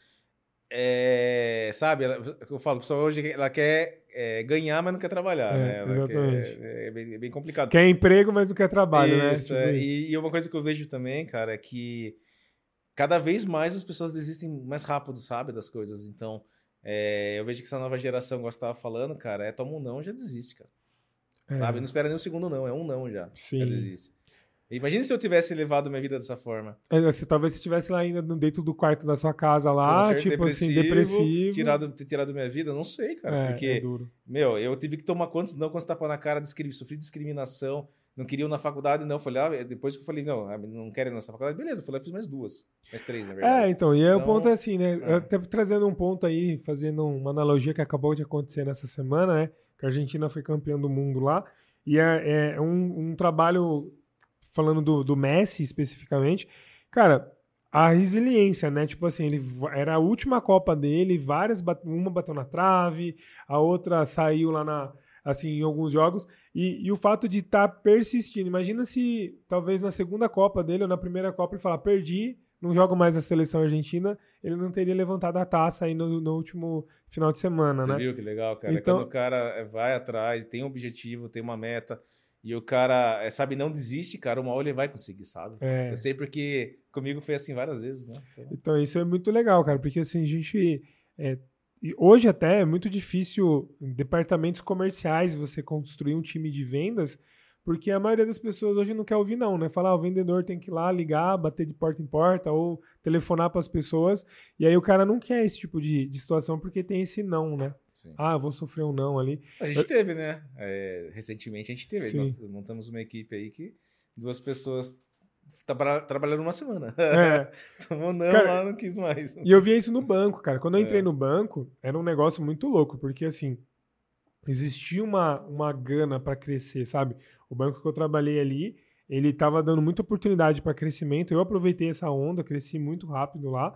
É, sabe, ela, eu falo, a pessoa hoje ela quer é, ganhar, mas não quer trabalhar, é, né? exatamente. Quer, é, bem, é, bem, complicado. Quer emprego, mas não quer trabalho, né? isso, né? Tipo isso. E, e uma coisa que eu vejo também, cara, é que cada vez mais as pessoas desistem mais rápido, sabe, das coisas. Então, é, eu vejo que essa nova geração, você estava falando, cara, é toma um não, já desiste, cara. É. Sabe? Não espera nem um segundo não, é um não já. Sim. Já desiste. Imagina se eu tivesse levado minha vida dessa forma. É, se, talvez você estivesse lá ainda dentro do quarto da sua casa lá, tipo assim, depressivo. Tirado, ter tirado minha vida, não sei, cara. É, porque, é meu, eu tive que tomar quantos não quando você tapa na cara, sofri discriminação, não queriam na faculdade, não. Eu falei, ah, depois que eu falei, não, ah, não querem nessa faculdade, beleza, eu fui lá e fiz mais duas. Mais três, na verdade. É, então, e então, o ponto é assim, né? É. Até trazendo um ponto aí, fazendo uma analogia que acabou de acontecer nessa semana, né? Que a Argentina foi campeã do mundo lá. E é, é um, um trabalho, falando do, do Messi especificamente, cara, a resiliência, né? Tipo assim, ele era a última Copa dele, várias, uma bateu na trave, a outra saiu lá na assim, em alguns jogos. E, e o fato de estar tá persistindo. Imagina se talvez na segunda Copa dele ou na primeira Copa ele falar, perdi, não jogo mais a seleção argentina, ele não teria levantado a taça aí no, no último final de semana, Você né? viu que legal, cara? É então... Quando o cara vai atrás, tem um objetivo, tem uma meta, e o cara, é, sabe, não desiste, cara, uma hora ele vai conseguir, sabe? É. Eu sei porque comigo foi assim várias vezes, né? Então... então, isso é muito legal, cara, porque assim, a gente é, e hoje até é muito difícil em departamentos comerciais você construir um time de vendas, porque a maioria das pessoas hoje não quer ouvir não, né? Falar, ah, o vendedor tem que ir lá ligar, bater de porta em porta ou telefonar para as pessoas, e aí o cara não quer esse tipo de, de situação porque tem esse não, né? Sim. Ah, vou sofrer um não ali. A gente eu... teve, né? É, recentemente a gente teve. Sim. Nós montamos uma equipe aí que duas pessoas Tá trabalhando uma semana. É. <laughs> Tomou não cara, lá, não quis mais. E eu via isso no banco, cara. Quando eu entrei é. no banco, era um negócio muito louco, porque assim, existia uma, uma gana para crescer, sabe? O banco que eu trabalhei ali, ele estava dando muita oportunidade para crescimento. Eu aproveitei essa onda, cresci muito rápido lá.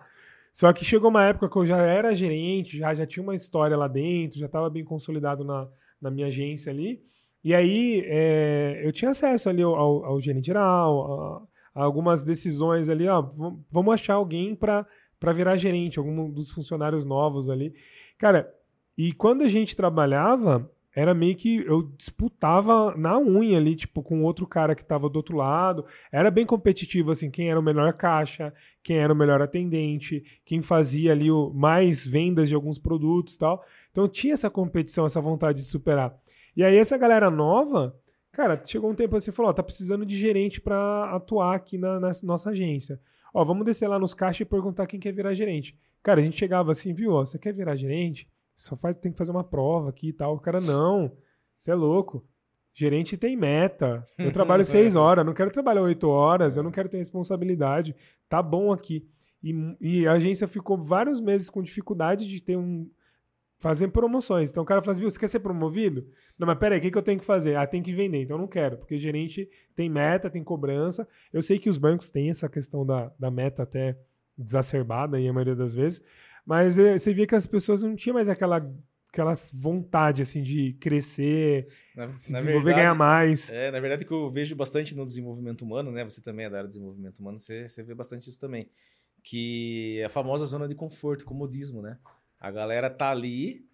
Só que chegou uma época que eu já era gerente, já, já tinha uma história lá dentro, já estava bem consolidado na, na minha agência ali. E aí é, eu tinha acesso ali ao, ao, ao gerente geral, algumas decisões ali, ó, vamos achar alguém para virar gerente, algum dos funcionários novos ali. Cara, e quando a gente trabalhava, era meio que eu disputava na unha ali, tipo, com outro cara que tava do outro lado. Era bem competitivo, assim, quem era o melhor caixa, quem era o melhor atendente, quem fazia ali o, mais vendas de alguns produtos e tal. Então tinha essa competição, essa vontade de superar. E aí essa galera nova, Cara, chegou um tempo assim, falou, ó, tá precisando de gerente para atuar aqui na, na, nossa agência. Ó, vamos descer lá nos caixas e perguntar quem quer virar gerente. Cara, a gente chegava assim, viu, ó, você quer virar gerente? Só faz, tem que fazer uma prova aqui e tal. O cara, não, você é louco. Gerente tem meta. Eu trabalho <laughs> seis horas, não quero trabalhar oito horas, eu não quero ter responsabilidade. Tá bom aqui. E, e, a agência ficou vários meses com dificuldade de ter um, fazem promoções. Então o cara fala assim, viu, você quer ser promovido? Não, mas peraí, o que, que eu tenho que fazer? Ah, tem que vender. Então eu não quero, porque gerente tem meta, tem cobrança. Eu sei que os bancos têm essa questão da, da meta até exacerbada aí a maioria das vezes, mas eh, você via que as pessoas não tinham mais aquela aquela vontade assim de crescer, na, se na desenvolver, verdade, ganhar mais. É, na verdade, que eu vejo bastante no desenvolvimento humano, né? Você também é da área de desenvolvimento humano, você, você vê bastante isso também. Que é a famosa zona de conforto, comodismo, né? A galera tá ali,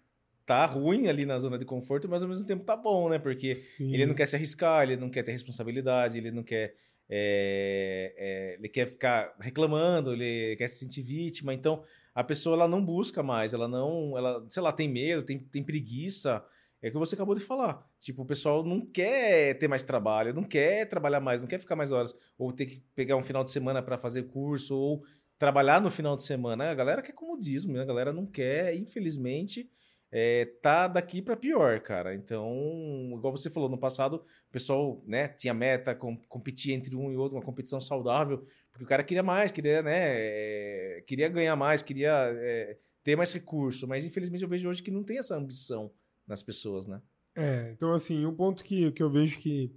tá ruim ali na zona de conforto, mas ao mesmo tempo tá bom, né? Porque Sim. ele não quer se arriscar, ele não quer ter responsabilidade, ele não quer. É, é, ele quer ficar reclamando, ele quer se sentir vítima. Então, a pessoa ela não busca mais, ela não, ela, sei lá, tem medo, tem, tem preguiça. É o que você acabou de falar. Tipo, o pessoal não quer ter mais trabalho, não quer trabalhar mais, não quer ficar mais horas, ou ter que pegar um final de semana para fazer curso, ou trabalhar no final de semana. A galera quer comodismo, né? A galera não quer, infelizmente, é, tá daqui para pior, cara. Então, igual você falou, no passado o pessoal né, tinha meta, com, competia entre um e outro, uma competição saudável, porque o cara queria mais, queria, né, é, queria ganhar mais, queria é, ter mais recurso, mas infelizmente eu vejo hoje que não tem essa ambição nas pessoas, né? É, então assim, um ponto que, que eu vejo que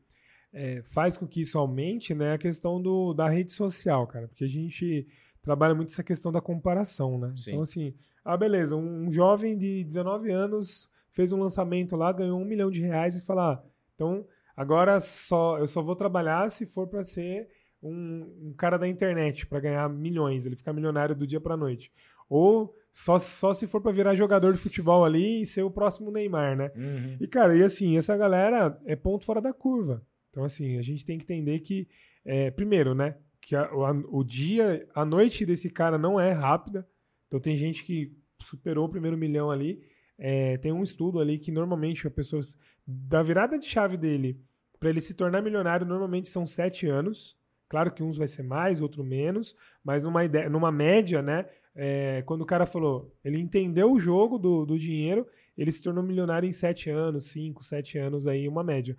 faz com que isso aumente, né, é a questão do, da rede social, cara, porque a gente trabalha muito essa questão da comparação, né? Sim. Então assim, ah, beleza, um, um, jovem de 19 anos fez um lançamento lá, ganhou um milhão de reais e fala, ah, então agora só eu só vou trabalhar se for para ser um, um, cara da internet para ganhar milhões, ele ficar milionário do dia para noite. Ou só, só se for para virar jogador de futebol ali e ser o próximo Neymar, né? Uhum. E cara, e assim, essa galera é ponto fora da curva. Então assim, a gente tem que entender que é, primeiro, né, que a, o, o dia, a noite desse cara não é rápida. Então tem gente que superou o primeiro milhão ali. É, tem um estudo ali que normalmente a pessoa da virada de chave dele para ele se tornar milionário normalmente são sete anos. Claro que uns vai ser mais, outro menos, mas numa, ideia, numa média, né? É, quando o cara falou, ele entendeu o jogo do, do dinheiro, ele se tornou milionário em sete anos, cinco, sete anos aí, uma média.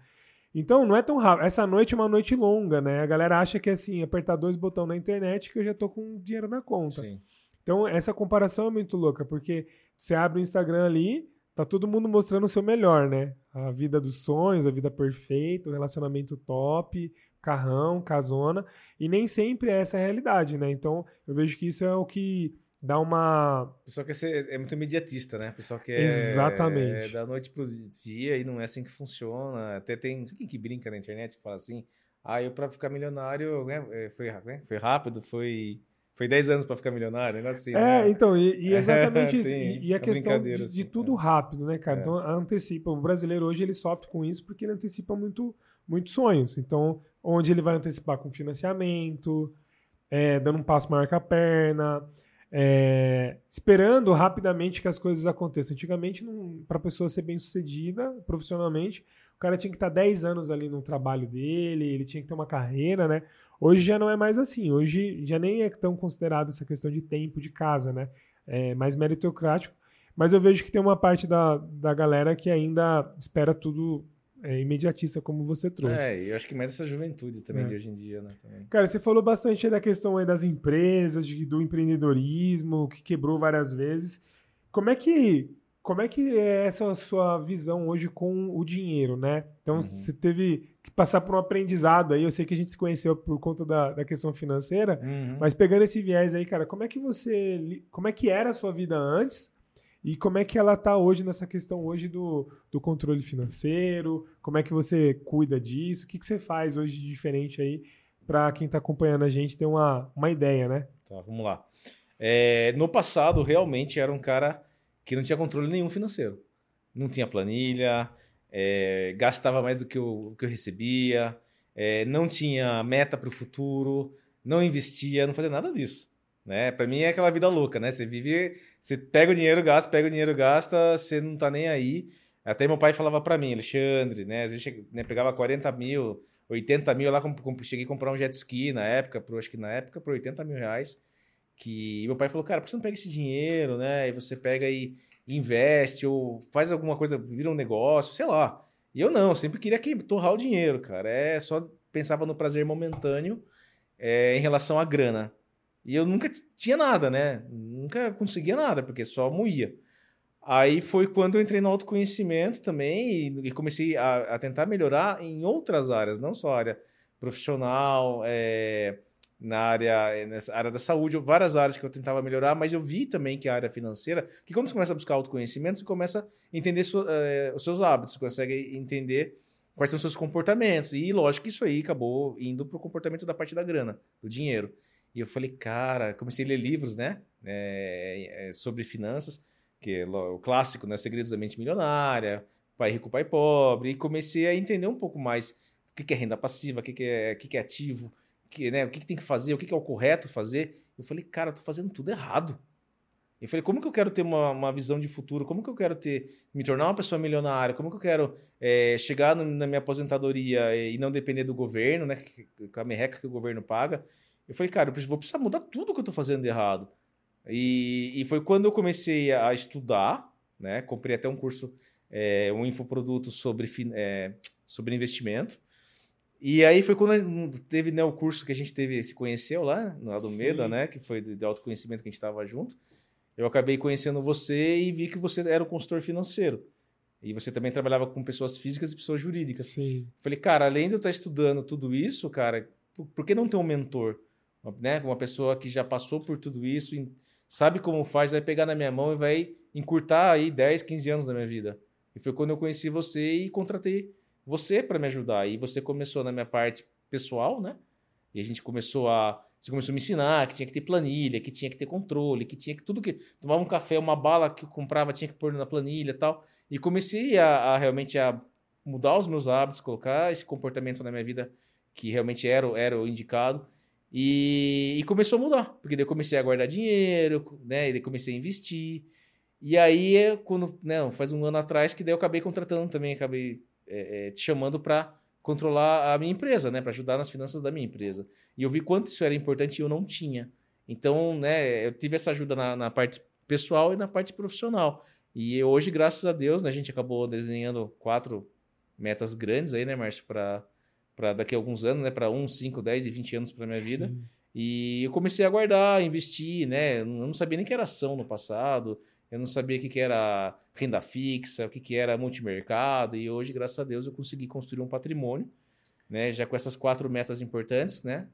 Então não é tão rápido. Essa noite é uma noite longa, né? A galera acha que é assim, apertar dois botões na internet que eu já tô com dinheiro na conta. Sim. Então, essa comparação é muito louca, porque você abre o Instagram ali, tá todo mundo mostrando o seu melhor, né? A vida dos sonhos, a vida perfeita, o relacionamento top, carrão, casona, e nem sempre é essa a realidade, né? Então, eu vejo que isso é o que dá uma. O pessoal quer ser é muito imediatista, né? O pessoal quer. Exatamente. É, da noite pro dia e não é assim que funciona. Até tem. Não sei quem que brinca na internet que fala assim. Ah, eu para ficar milionário né, é, foi, né, foi rápido, foi foi 10 anos para ficar milionário, né? Assim, é, né? então, e, e <laughs> exatamente isso. E, e, a questão de, de assim, tudo é. rápido, né, cara? É. Então, antecipa. O brasileiro hoje ele sofre com isso porque ele antecipa muito, muito sonhos. Então, onde ele vai antecipar com financiamento, é, dando um passo maior que a perna, é, esperando rapidamente que as coisas aconteçam. Antigamente, para a pessoa ser bem sucedida profissionalmente, o cara tinha que estar 10 anos ali no trabalho dele, ele tinha que ter uma carreira, né? Hoje já não é mais assim. Hoje já nem é tão considerado essa questão de tempo de casa, né? É mais meritocrático. Mas eu vejo que tem uma parte da, da galera que ainda espera tudo é, imediatista, como você trouxe. É, eu acho que mais essa juventude também é. de hoje em dia, né? Também. Cara, você falou bastante da questão aí das empresas, de, do empreendedorismo, que quebrou várias vezes. Como é que como é que é essa sua visão hoje com o dinheiro, né? Então, uhum. você teve que passar por um aprendizado aí. Eu sei que a gente se conheceu por conta da, da questão financeira, uhum. mas pegando esse viés aí, cara, como é que você. Como é que era a sua vida antes? E como é que ela está hoje nessa questão hoje do, do controle financeiro? Como é que você cuida disso? O que, que você faz hoje de diferente aí para quem está acompanhando a gente ter uma, uma ideia, né? Tá, vamos lá. É, no passado, realmente era um cara que não tinha controle nenhum financeiro. Não tinha planilha, é, gastava mais do que eu, que eu recebia, é, não tinha meta para o futuro, não investia, não fazia nada disso. Né? Para mim é aquela vida louca, né? Você vive, você pega o dinheiro, gasta, pega o dinheiro, gasta, você não tá nem aí. Até meu pai falava para mim, Alexandre, né? Às vezes né, pegava 40 mil, 80 mil, lá cheguei a comprar um jet ski na época, pro, acho que na época, por 80 mil reais que meu pai falou, cara, por que você não pega esse dinheiro, né? E você pega e investe ou faz alguma coisa, vira um negócio, sei lá. E eu não, sempre queria que torrar o dinheiro, cara. É só pensava no prazer momentâneo é, em relação à grana. E eu nunca tinha nada, né? Nunca conseguia nada, porque só moía. Aí foi quando eu entrei no autoconhecimento também e, e comecei a, a, tentar melhorar em outras áreas, não só área profissional, é, na área, nessa área da saúde, várias áreas que eu tentava melhorar, mas eu vi também que a área financeira, que quando você começa a buscar autoconhecimento, você começa a entender eh, os seus hábitos, você consegue entender quais são os seus comportamentos. E lógico que isso aí acabou indo para o comportamento da parte da grana, do dinheiro. E eu falei, cara, comecei a ler livros, né, é, é, sobre finanças, que é o clássico, né, Segredos da Mente Milionária, Pai Rico, Pai Pobre, e comecei a entender um pouco mais o que é renda passiva, o que é, o que é ativo, que, né, o que, tem que fazer, o que, é o correto fazer. Eu falei, cara, eu tô fazendo tudo errado. Eu falei, como que eu quero ter uma, uma visão de futuro? Como que eu quero ter, me tornar uma pessoa milionária? Como que eu quero é, chegar no, na minha aposentadoria e não depender do governo, né? Com a merreca que o governo paga. Eu falei, cara, eu vou precisar mudar tudo que eu tô fazendo de errado. E, e foi quando eu comecei a estudar, né? Comprei até um curso, é, um infoproduto sobre, é, sobre investimento. E aí foi quando teve né, o curso que a gente teve, se conheceu lá, no lado do Meda, né? Que foi de autoconhecimento que a gente estava junto. Eu acabei conhecendo você e vi que você era um consultor financeiro. E você também trabalhava com pessoas físicas e pessoas jurídicas. Sim. Falei, cara, além de eu estar estudando tudo isso, cara, por que não ter um mentor? Né? Uma pessoa que já passou por tudo isso, sabe como faz, vai pegar na minha mão e vai encurtar aí 10, 15 anos da minha vida. E foi quando eu conheci você e contratei você para me ajudar. E você começou na minha parte pessoal, né? E a gente começou a. Você começou a me ensinar que tinha que ter planilha, que tinha que ter controle, que tinha que. Tudo que. Tomava um café, uma bala que eu comprava, tinha que pôr na planilha e tal. E comecei a, a realmente a mudar os meus hábitos, colocar esse comportamento na minha vida que realmente era, era o indicado. E, e, começou a mudar, porque daí eu comecei a guardar dinheiro, né? E daí comecei a investir. E aí, quando, né, faz um ano atrás, que daí eu acabei contratando também, acabei é, é, te chamando para controlar a minha empresa, né, para ajudar nas finanças da minha empresa. E eu vi quanto isso era importante e eu não tinha. Então, né, eu tive essa ajuda na, na parte pessoal e na parte profissional. E hoje, graças a Deus, né, a gente acabou desenhando quatro metas grandes aí, né, Márcio, para para daqui a alguns anos, né, para 1, 5, 10 e 20 anos para minha Sim. vida. E eu comecei a guardar, investir, né? Eu não sabia nem que era ação no passado. Eu não sabia o que, que era renda fixa, o que, que era multimercado, e hoje, graças a Deus, eu consegui construir um patrimônio, né? Já com essas quatro metas importantes, né?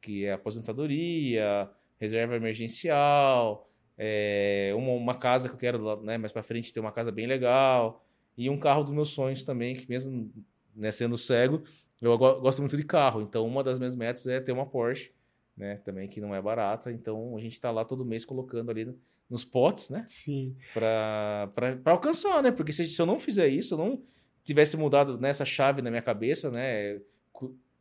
Que é aposentadoria, reserva emergencial, é, uma, uma, casa que eu quero né, mais para frente ter uma casa bem legal, e um carro dos meus sonhos também, que mesmo né, sendo cego, eu gosto muito de carro. Então, uma das minhas metas é ter uma Porsche né? Também que não é barata. Então a gente está lá todo mês colocando ali nos potes, né? Sim. Para alcançar, né? Porque se, se eu não fizer isso, eu não tivesse mudado nessa chave na minha cabeça, né?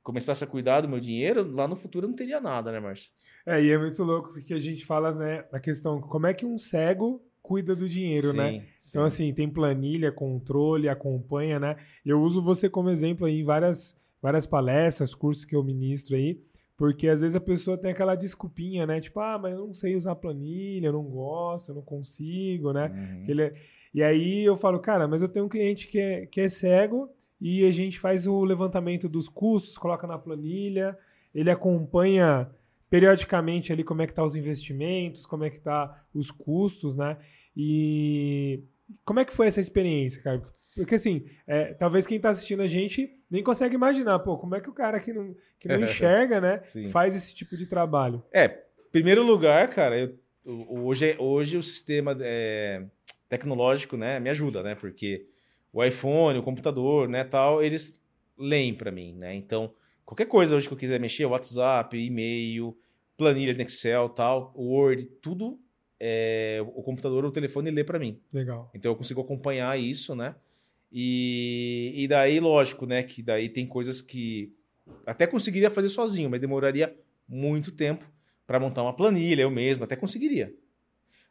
Começasse a cuidar do meu dinheiro, lá no futuro eu não teria nada, né, Márcio? É, e é muito louco porque a gente fala, né, na questão como é que um cego cuida do dinheiro, né? sim, né? Sim. Então, assim, tem planilha, controle, acompanha, né? Eu uso você como exemplo aí em várias, várias palestras, cursos que eu ministro aí. Porque às vezes a pessoa tem aquela desculpinha, né? Tipo, ah, mas eu não sei usar planilha, eu não gosto, eu não consigo, né? Uhum. Ele é... E aí eu falo, cara, mas eu tenho um cliente que é, que é cego e a gente faz o levantamento dos custos, coloca na planilha, ele acompanha periodicamente ali como é que tá os investimentos, como é que tá os custos, né? E como é que foi essa experiência, cara? Porque assim, é, talvez quem está assistindo a gente nem consegue imaginar, pô, como é que o cara que não, que não <laughs> enxerga, né, faz esse tipo de trabalho. É, primeiro lugar, cara, eu, hoje, hoje o sistema é, tecnológico, né, me ajuda, né, porque o iPhone, o computador, né, tal, eles leem para mim, né, então qualquer coisa hoje que eu quiser mexer, WhatsApp, e-mail, planilha de Excel, tal, Word, tudo é, o computador ou o telefone lê para mim. Legal. Então eu consigo acompanhar isso, né? E, e daí, lógico, né? Que daí tem coisas que até conseguiria fazer sozinho, mas demoraria muito tempo para montar uma planilha, eu mesmo, até conseguiria.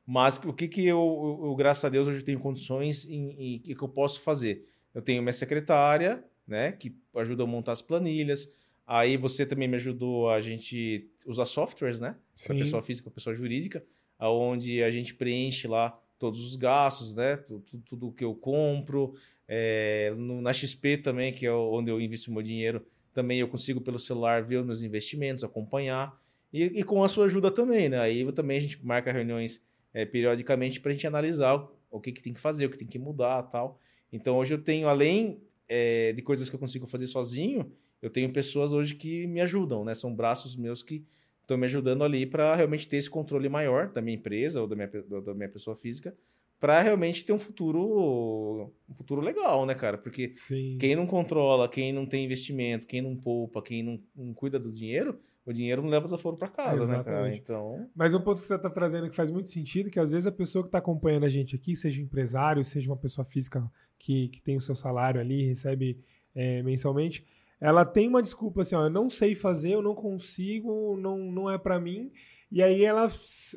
Mas o que, que eu, eu, eu graças a Deus, hoje tenho condições em, que eu posso fazer? Eu tenho minha secretária, né, que ajuda a montar as planilhas. Aí você também me ajudou a gente usar softwares, né? Para pessoa física, pessoa jurídica, aonde a gente preenche lá todos os gastos, né? Tudo, tudo que eu compro. É, no, na XP também, que é onde eu invisto meu dinheiro, também eu consigo pelo celular ver os meus investimentos, acompanhar. E, e com a sua ajuda também, né? Aí também a gente marca reuniões é, periodicamente para a gente analisar o, o, que, que tem que fazer, o que tem que mudar tal. Então hoje eu tenho, além é, de coisas que eu consigo fazer sozinho, eu tenho pessoas hoje que me ajudam, né? São braços meus que estão me ajudando ali para realmente ter esse controle maior da minha empresa ou da minha, da minha pessoa física, para realmente ter um futuro um futuro legal, né, cara? Porque Sim. quem não controla, quem não tem investimento, quem não poupa, quem não, não cuida do dinheiro, o dinheiro não leva desaforo para casa, né, cara? Exatamente. Então, Mas um ponto que você está trazendo que faz muito sentido, que às vezes a pessoa que está acompanhando a gente aqui, seja empresário, seja uma pessoa física que, que tem o seu salário ali, recebe é, mensalmente, ela tem uma desculpa assim, ó, eu não sei fazer, eu não consigo, não, não é para mim, e aí ela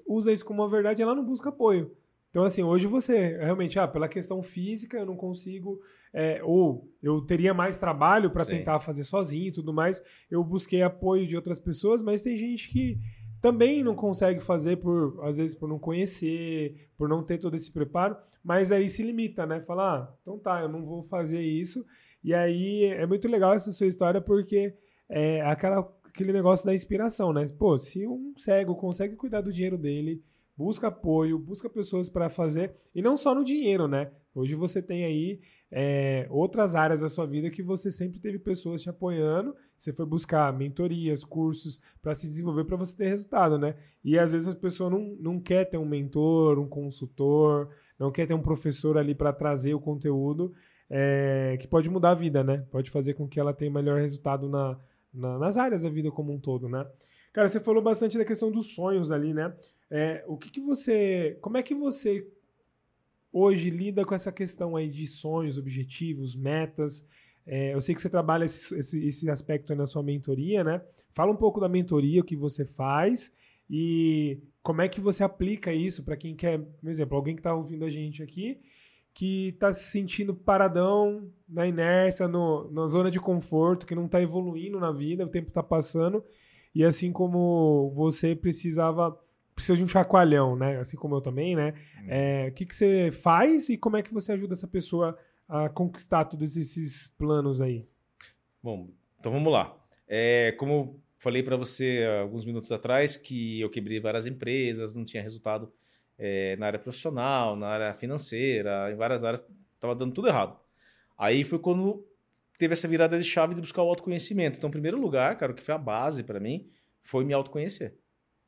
usa isso como uma verdade, ela não busca apoio. Então, assim, hoje você realmente, ah, pela questão física, eu não consigo, é, ou eu teria mais trabalho para tentar fazer sozinho e tudo mais. Eu busquei apoio de outras pessoas, mas tem gente que também não consegue fazer por, às vezes, por não conhecer, por não ter todo esse preparo, mas aí se limita, né? Fala, ah, então tá, eu não vou fazer isso. E aí é muito legal essa sua história porque é aquela, aquele negócio da inspiração, né? Pô, se um cego consegue cuidar do dinheiro dele, busca apoio, busca pessoas para fazer, e não só no dinheiro, né? Hoje você tem aí é, outras áreas da sua vida que você sempre teve pessoas te apoiando, você foi buscar mentorias, cursos para se desenvolver para você ter resultado, né? E às vezes a pessoa não, não quer ter um mentor, um consultor, não quer ter um professor ali para trazer o conteúdo é, que pode mudar a vida, né? Pode fazer com que ela tenha melhor resultado na, na- nas áreas da vida como um todo, né? Cara, você falou bastante da questão dos sonhos ali, né? É, o que, que você. Como é que você hoje lida com essa questão aí de sonhos, objetivos, metas? É, eu sei que você trabalha esse, esse, esse aspecto na sua mentoria, né? Fala um pouco da mentoria, o que você faz e como é que você aplica isso para quem quer, por exemplo, alguém que está ouvindo a gente aqui que está se sentindo paradão, na inércia, no, na zona de conforto, que não está evoluindo na vida, o tempo está passando, e assim como você precisava, precisa de um chacoalhão, né? Assim como eu também, né? É, o que, que você faz e como é que você ajuda essa pessoa a conquistar todos esses planos aí? Bom, então vamos lá. É, como eu falei para você alguns minutos atrás, que eu quebrei várias empresas, não tinha resultado é, na área profissional, na área financeira, em várias áreas, estava dando tudo errado. Aí foi quando teve essa virada de chave de buscar o autoconhecimento. Então, em primeiro lugar, cara, o que foi a base para mim foi me autoconhecer.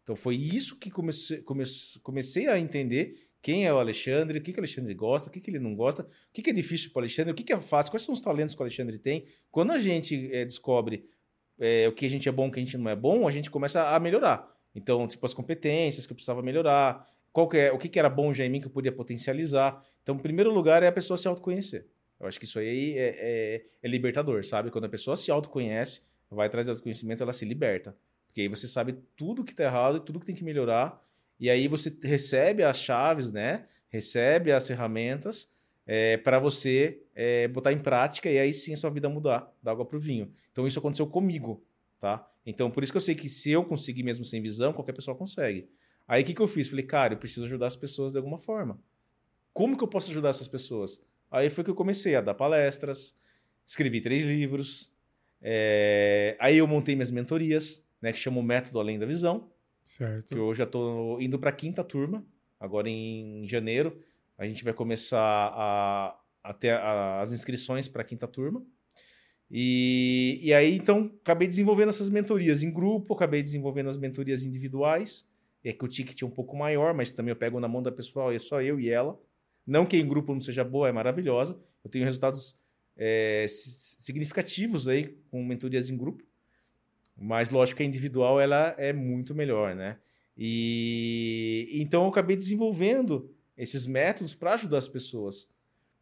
Então, foi isso que comecei, comece- comecei a entender quem é o Alexandre, o que, que o Alexandre gosta, o que, que ele não gosta, o que, que é difícil para o Alexandre, o que, que é fácil, quais são os talentos que o Alexandre tem. Quando a gente eh, descobre eh, o que a gente é bom, o que a gente não é bom, a gente começa a melhorar. Então, tipo, as competências que eu precisava melhorar, qual que é, o que, que era bom já em mim que eu podia potencializar. Então, em primeiro lugar, é a pessoa se autoconhecer. Eu acho que isso aí é, é- é libertador, sabe? Quando a pessoa se autoconhece, vai do autoconhecimento, ela se liberta. Porque aí você sabe tudo que tá errado e tudo que tem que melhorar. E aí você recebe as chaves, né? Recebe as ferramentas para você é, botar em prática e aí sim a sua vida mudar da água para o vinho. Então isso aconteceu comigo, tá? Então por isso que eu sei que se eu conseguir mesmo sem visão, qualquer pessoa consegue. Aí o que, que eu fiz? Falei, cara, eu preciso ajudar as pessoas de alguma forma. Como que eu posso ajudar essas pessoas? Aí foi que eu comecei a dar palestras, escrevi três livros, é, aí eu montei minhas mentorias, né, que chama o Método Além da Visão, Certo. que eu já estou indo para a quinta turma, agora em janeiro. A gente vai começar a, a ter a- as inscrições para a quinta turma. E, e aí, então, acabei desenvolvendo essas mentorias em grupo, acabei desenvolvendo as mentorias individuais. É que o ticket é um pouco maior, mas também eu pego na mão da pessoal e é só eu e ela. Não que em grupo não seja boa, é maravilhosa. Eu tenho resultados é, si- significativos aí com mentorias em grupo. Mas lógico que a individual ela é muito melhor, né? E então eu acabei desenvolvendo esses métodos para ajudar as pessoas.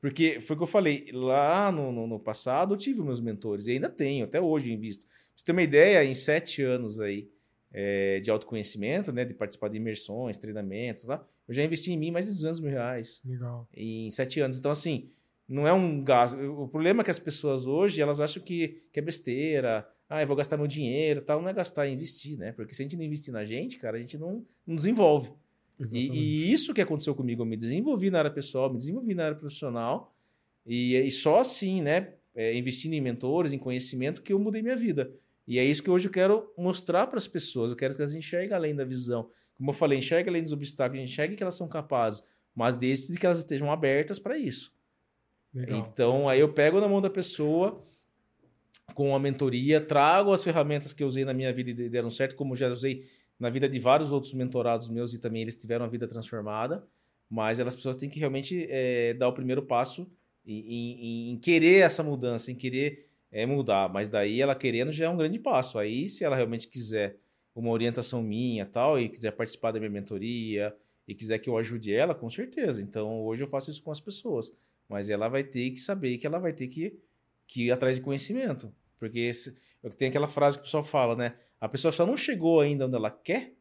Porque foi o que eu falei, lá no, no, no passado eu tive meus mentores, e ainda tenho, até hoje eu invisto. Pra você ter uma ideia, em sete anos aí é, de autoconhecimento, né, de participar de imersões, treinamentos, tá? eu já investi em mim mais de 200 mil reais Legal. em sete anos. Então, assim, não é um gasto. O problema é que as pessoas hoje, elas acham que, que é besteira. Ah, eu vou gastar meu dinheiro tal. Não é gastar, é investir, né? Porque se a gente não investir na gente, cara, a gente não, não desenvolve. E, e isso que aconteceu comigo, eu me desenvolvi na área pessoal, me desenvolvi na área profissional. E, e só assim, né? é, investindo em mentores, em conhecimento, que eu mudei minha vida. E é isso que hoje eu quero mostrar para as pessoas. Eu quero que elas enxerguem além da visão. Como eu falei, enxerguem além dos obstáculos, enxerguem que elas são capazes, mas desde que elas estejam abertas para isso. Legal. Então, aí eu pego na mão da pessoa com a mentoria, trago as ferramentas que eu usei na minha vida e deram certo, como já usei na vida de vários outros mentorados meus e também eles tiveram a vida transformada, mas elas pessoas têm que realmente é, dar o primeiro passo em, em, em, querer essa mudança, em querer é, mudar. Mas daí ela querendo já é um grande passo. Aí, se ela realmente quiser uma orientação minha tal, e quiser participar da minha mentoria, e quiser que eu ajude ela, com certeza. Então, hoje eu faço isso com as pessoas. Mas ela vai ter que saber que ela vai ter que, que ir atrás de conhecimento. Porque esse, tem aquela frase que o pessoal fala, né? A pessoa só não chegou ainda onde ela quer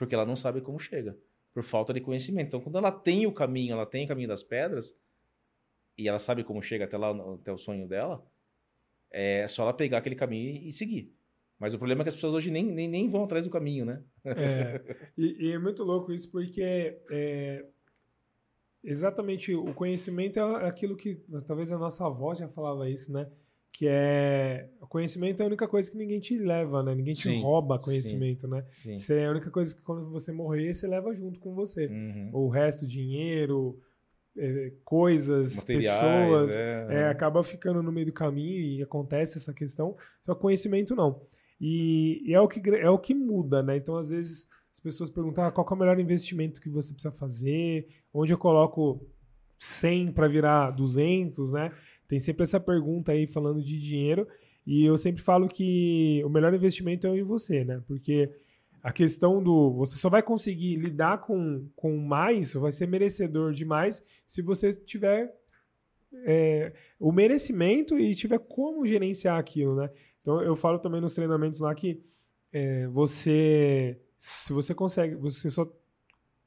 porque ela não sabe como chega. Por falta de conhecimento. Então, quando ela tem o caminho, ela tem o caminho das pedras, e ela sabe como chega até lá, até o sonho dela, é só ela pegar aquele caminho e seguir. Mas o problema é que as pessoas hoje nem, nem, nem vão atrás do caminho, né? É, <laughs> e, e, é muito louco isso, porque é, exatamente o conhecimento é aquilo que talvez a nossa avó já falava isso, né? Que é o conhecimento é a única coisa que ninguém te leva, né? Ninguém te sim, rouba conhecimento, sim, né? Sim. Isso é a única coisa que quando você morrer, você leva junto com você. Uhum. O resto, dinheiro, é, coisas, Materiais, pessoas, é, é, acaba ficando no meio do caminho e acontece essa questão. Só conhecimento não. E, e, é, o que, é o que muda, né? Então, às vezes, as pessoas perguntam ah, qual é o melhor investimento que você precisa fazer, onde eu coloco 100 para virar 200, né? Tem sempre essa pergunta aí falando de dinheiro. E eu sempre falo que o melhor investimento é em você, né? Porque a questão do. Você só vai conseguir lidar com, com mais, vai ser merecedor de mais, se você tiver é, o merecimento e tiver como gerenciar aquilo, né? Então eu falo também nos treinamentos lá que é, você. Se você consegue, você só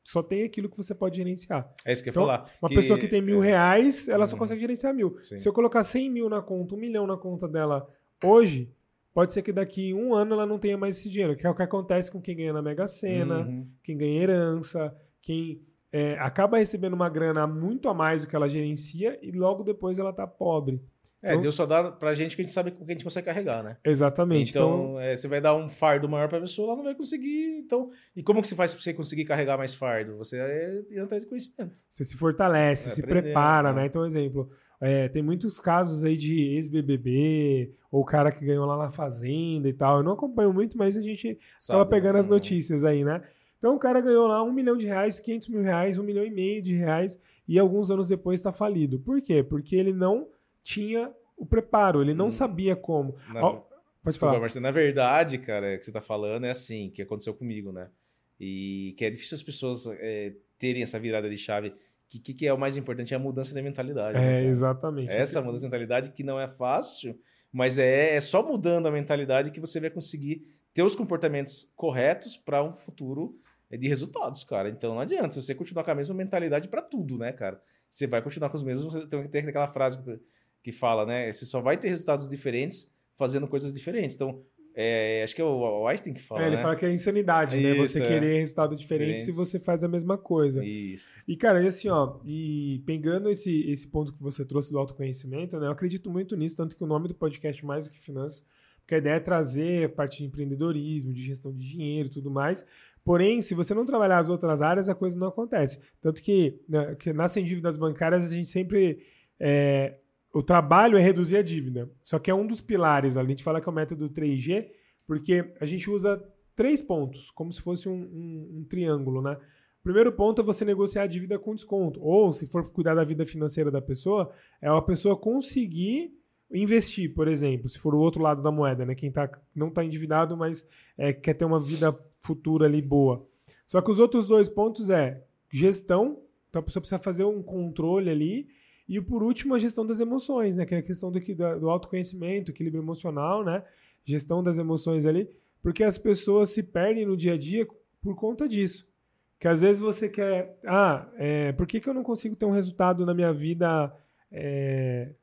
só tem aquilo que você pode gerenciar. É isso que eu ia então, falar. Uma que... pessoa que tem mil é. reais, ela só uhum. consegue gerenciar mil. Sim. Se eu colocar 100 mil na conta, um milhão na conta dela hoje, pode ser que daqui um ano ela não tenha mais esse dinheiro, que é o que acontece com quem ganha na Mega Sena, uhum. quem ganha herança, quem é, acaba recebendo uma grana muito a mais do que ela gerencia e logo depois ela tá pobre. É, então, Deus só dá pra gente que a gente sabe o que a gente consegue carregar, né? Exatamente. Então, então é, você vai dar um fardo maior pra pessoa, ela não vai conseguir. Então, e como que você faz pra você conseguir carregar mais fardo? Você é atrás de conhecimento. Você se fortalece, é, se aprender, prepara, né? né? Então, exemplo, é, tem muitos casos aí de ex-BBB, ou cara que ganhou lá na Fazenda e tal. Eu não acompanho muito, mas a gente Sabe, tava pegando as notícias aí, né? Então o cara ganhou lá um milhão de reais, 500 mil reais, um milhão e meio de reais, e alguns anos depois está falido. Por quê? Porque ele não tinha o preparo, ele não hum. sabia como. Na, oh, pode desculpa, falar. Marcelo, na verdade, cara, o que você está falando é assim, que aconteceu comigo, né? E que é difícil as pessoas é, terem essa virada de chave que, que, que, é o mais importante é a mudança da mentalidade. Né, é, né, exatamente. Essa mudança de mentalidade que não é fácil, mas é, é só mudando a mentalidade que você vai conseguir ter os comportamentos corretos para um futuro é, de resultados, cara. Então não adianta, se você continuar com a mesma mentalidade para tudo, né, cara? Você vai continuar com os mesmos. Tem, tem aquela frase que fala, né? Você só vai ter resultados diferentes fazendo coisas diferentes. Então, é, acho que é o Einstein que fala. É, ele né? fala que é insanidade, né? Você é. querer resultado diferente se você faz a mesma coisa. Isso. E, cara, e assim, ó, e pegando esse, esse ponto que você trouxe do autoconhecimento, né? Eu acredito muito nisso, tanto que o nome do podcast é mais do que finanças, porque a ideia é trazer a parte de empreendedorismo, de gestão de dinheiro e tudo mais. Porém, se você não trabalhar as outras áreas, a coisa não acontece. Tanto que, né, que nascem dívidas bancárias, a gente sempre. É, o trabalho é reduzir a dívida. Só que é um dos pilares. A gente fala que é o método 3G, porque a gente usa três pontos, como se fosse um, um, um triângulo, né? O primeiro ponto é você negociar a dívida com desconto. Ou, se for cuidar da vida financeira da pessoa, é a pessoa conseguir investir, por exemplo, se for o outro lado da moeda, né? Quem tá, não está endividado, mas é, quer ter uma vida futura ali boa. Só que os outros dois pontos é gestão, então a pessoa precisa fazer um controle ali e por último, a gestão das emoções, né? Que é a questão do, do autoconhecimento, equilíbrio emocional, né? Gestão das emoções ali. Porque as pessoas se perdem no dia a dia por conta disso. Que às vezes você quer. Ah, é, por que, que eu não consigo ter um resultado na minha vida é,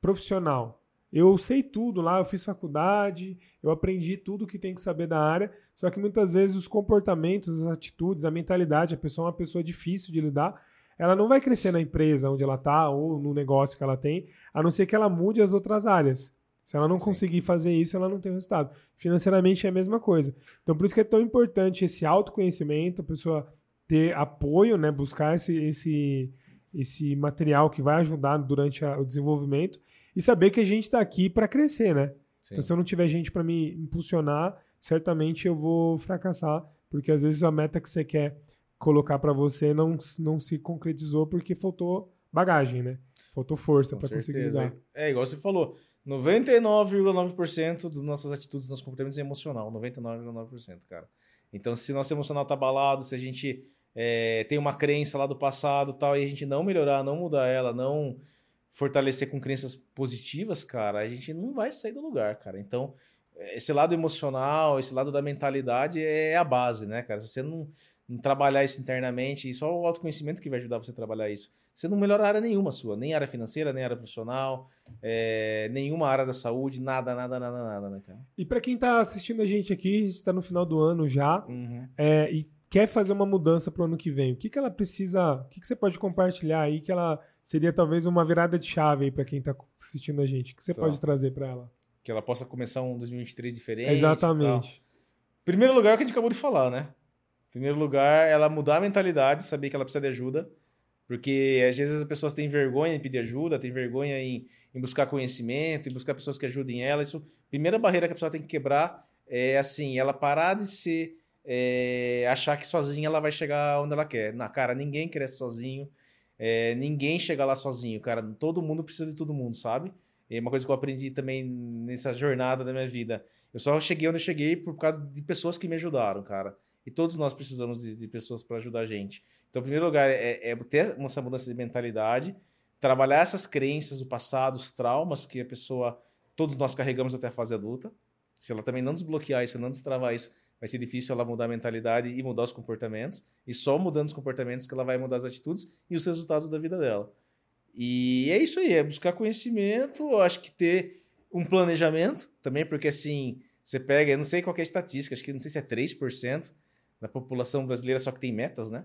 profissional? Eu sei tudo lá, eu fiz faculdade, eu aprendi tudo que tem que saber da área, só que muitas vezes os comportamentos, as atitudes, a mentalidade, a pessoa é uma pessoa difícil de lidar ela não vai crescer na empresa onde ela está ou no negócio que ela tem, a não ser que ela mude as outras áreas. Se ela não Sim. conseguir fazer isso, ela não tem resultado. Financeiramente é a mesma coisa. Então, por isso que é tão importante esse autoconhecimento, a pessoa ter apoio, né, buscar esse, esse, esse material que vai ajudar durante a, o desenvolvimento e saber que a gente está aqui para crescer, né? Então, se eu não tiver gente para me impulsionar, certamente eu vou fracassar, porque às vezes a meta que você quer colocar para você não, não se concretizou porque faltou bagagem, né? Faltou força para conseguir lidar. É, igual você falou, 99,9% das nossas atitudes, nossos comportamentos é emocional, 99,9%, cara. Então, se nosso emocional tá abalado, se a gente é, tem uma crença lá do passado tal, e a gente não melhorar, não mudar ela, não fortalecer com crenças positivas, cara, a gente não vai sair do lugar, cara. Então, esse lado emocional, esse lado da mentalidade é a base, né, cara? Se você não, não trabalhar isso internamente, e só o autoconhecimento que vai ajudar você a trabalhar isso. Você não melhora área nenhuma sua, nem área financeira, nem área profissional, é, nenhuma área da saúde, nada, nada, nada, nada, né, cara? E para quem está assistindo a gente aqui, está no final do ano já, uhum. é, e quer fazer uma mudança para o ano que vem, o que, que ela precisa, o que, que você pode compartilhar aí que ela seria talvez uma virada de chave aí para quem está assistindo a gente? O que você pode trazer para ela? Que ela possa começar um 2023 diferente. Exatamente. Primeiro lugar, que a gente acabou de falar, né? Primeiro lugar, ela mudar a mentalidade, saber que ela precisa de ajuda. Porque às vezes as pessoas têm vergonha em pedir ajuda, têm vergonha em, em buscar conhecimento, em buscar pessoas que ajudem ela. Isso, a primeira barreira que a pessoa tem que quebrar é assim, ela parar de ser é, achar que sozinha ela vai chegar onde ela quer. Na cara, ninguém cresce sozinho, é, ninguém chega lá sozinho, cara. Todo mundo precisa de todo mundo, sabe? É uma coisa que eu aprendi também nessa jornada da minha vida. Eu só cheguei onde eu cheguei por causa de pessoas que me ajudaram, cara. E todos nós precisamos de, de pessoas para ajudar a gente. Então, em primeiro lugar, é, é ter essa mudança de mentalidade, trabalhar essas crenças do passado, os traumas que a pessoa, todos nós carregamos até a fase adulta. Se ela também não desbloquear isso, não destravar isso, vai ser difícil ela mudar a mentalidade e mudar os comportamentos. E só mudando os comportamentos que ela vai mudar as atitudes e os resultados da vida dela. E é isso aí, é buscar conhecimento, eu acho que ter um planejamento também, porque assim, você pega, eu não sei qual é a estatística, acho que não sei se é 3%, da população brasileira só que tem metas, né?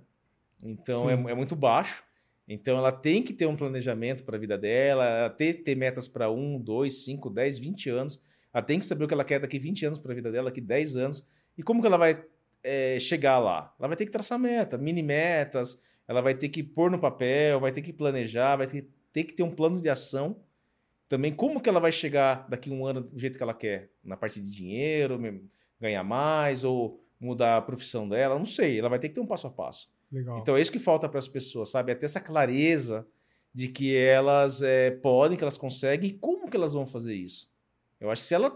Então é, é, muito baixo. Então ela tem que ter um planejamento para a vida dela, ela ter, ter metas para um, dois, cinco, dez, vinte anos. Ela tem que saber o que ela quer daqui 20 anos para a vida dela, daqui 10 anos. E como que ela vai é, chegar lá? Ela vai ter que traçar meta, mini metas, ela vai ter que pôr no papel, vai ter que planejar, vai ter, ter que ter um plano de ação. Também como que ela vai chegar daqui um ano do jeito que ela quer? Na parte de dinheiro, ganhar mais, ou mudar a profissão dela, não sei. Ela vai ter que ter um passo a passo. Legal. Então é isso que falta para as pessoas, sabe? É ter essa clareza de que elas é, podem, que elas conseguem e como que elas vão fazer isso. Eu acho que se ela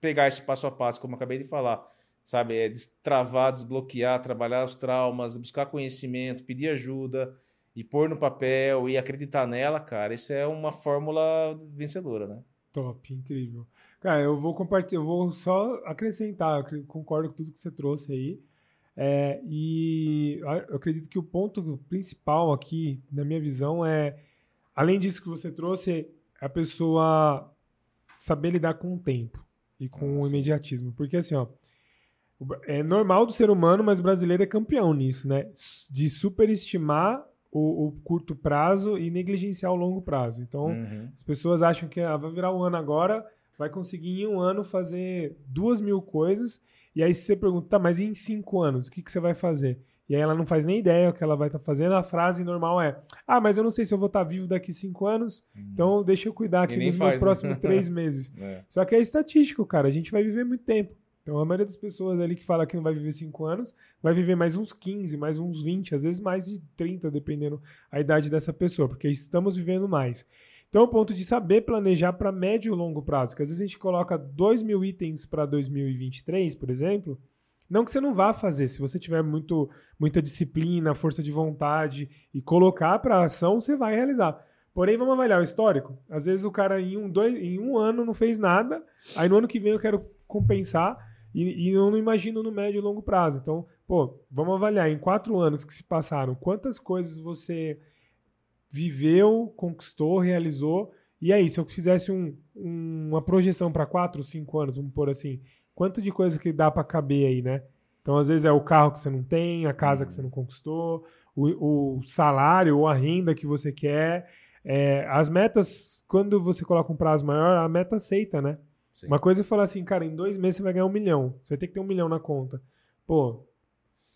pegar esse passo a passo, como eu acabei de falar, sabe? É destravar, desbloquear, trabalhar os traumas, buscar conhecimento, pedir ajuda e pôr no papel e acreditar nela, cara, isso é uma fórmula vencedora, né? Top, incrível. Cara, eu vou compartilhar, eu vou só acrescentar, eu concordo com tudo que você trouxe aí. É, e eu acredito que o ponto principal aqui, na minha visão, é além disso que você trouxe, a pessoa saber lidar com o tempo e com Nossa. o imediatismo. Porque assim, ó, é normal do ser humano, mas o brasileiro é campeão nisso, né? De superestimar o, o, curto prazo e negligenciar o longo prazo. Então, uhum. as pessoas acham que ah, vai virar um ano agora, vai conseguir em um ano fazer duas mil coisas. E aí você pergunta, tá, mas em cinco anos, o que, que você vai fazer? E aí ela não faz nem ideia o que ela vai estar tá fazendo. A frase normal é: Ah, mas eu não sei se eu vou estar tá vivo daqui cinco anos, uhum. então deixa eu cuidar aqui nos faz, meus né? próximos <laughs> três meses. É. Só que é estatístico, cara. A gente vai viver muito tempo. Então a maioria das pessoas ali que fala que não vai viver 5 anos, vai viver mais uns 15, mais uns 20, às vezes mais de 30, dependendo a idade dessa pessoa, porque estamos vivendo mais. Então, o ponto de saber planejar para médio e longo prazo, que às vezes a gente coloca 2 mil itens para 2023, por exemplo, não que você não vá fazer, se você tiver muito, muita disciplina, força de vontade e colocar para ação, você vai realizar. Porém, vamos avaliar o histórico. Às vezes o cara em um, dois, em um ano não fez nada, aí no ano que vem eu quero compensar e, e eu não imagino no médio e longo prazo. Então, pô, vamos avaliar em quatro anos que se passaram, quantas coisas você viveu, conquistou, realizou. E aí, se eu fizesse um, um, uma projeção para quatro, cinco anos, vamos pôr assim, quanto de coisa que dá para caber aí, né? Então, às vezes é o carro que você não tem, a casa que você não conquistou, o, o salário ou a renda que você quer. É, as metas, quando você coloca um prazo maior, a meta aceita, né? Sim. Uma coisa é falar assim, cara, em dois meses você vai ganhar um milhão. Você vai ter que ter um milhão na conta. Pô,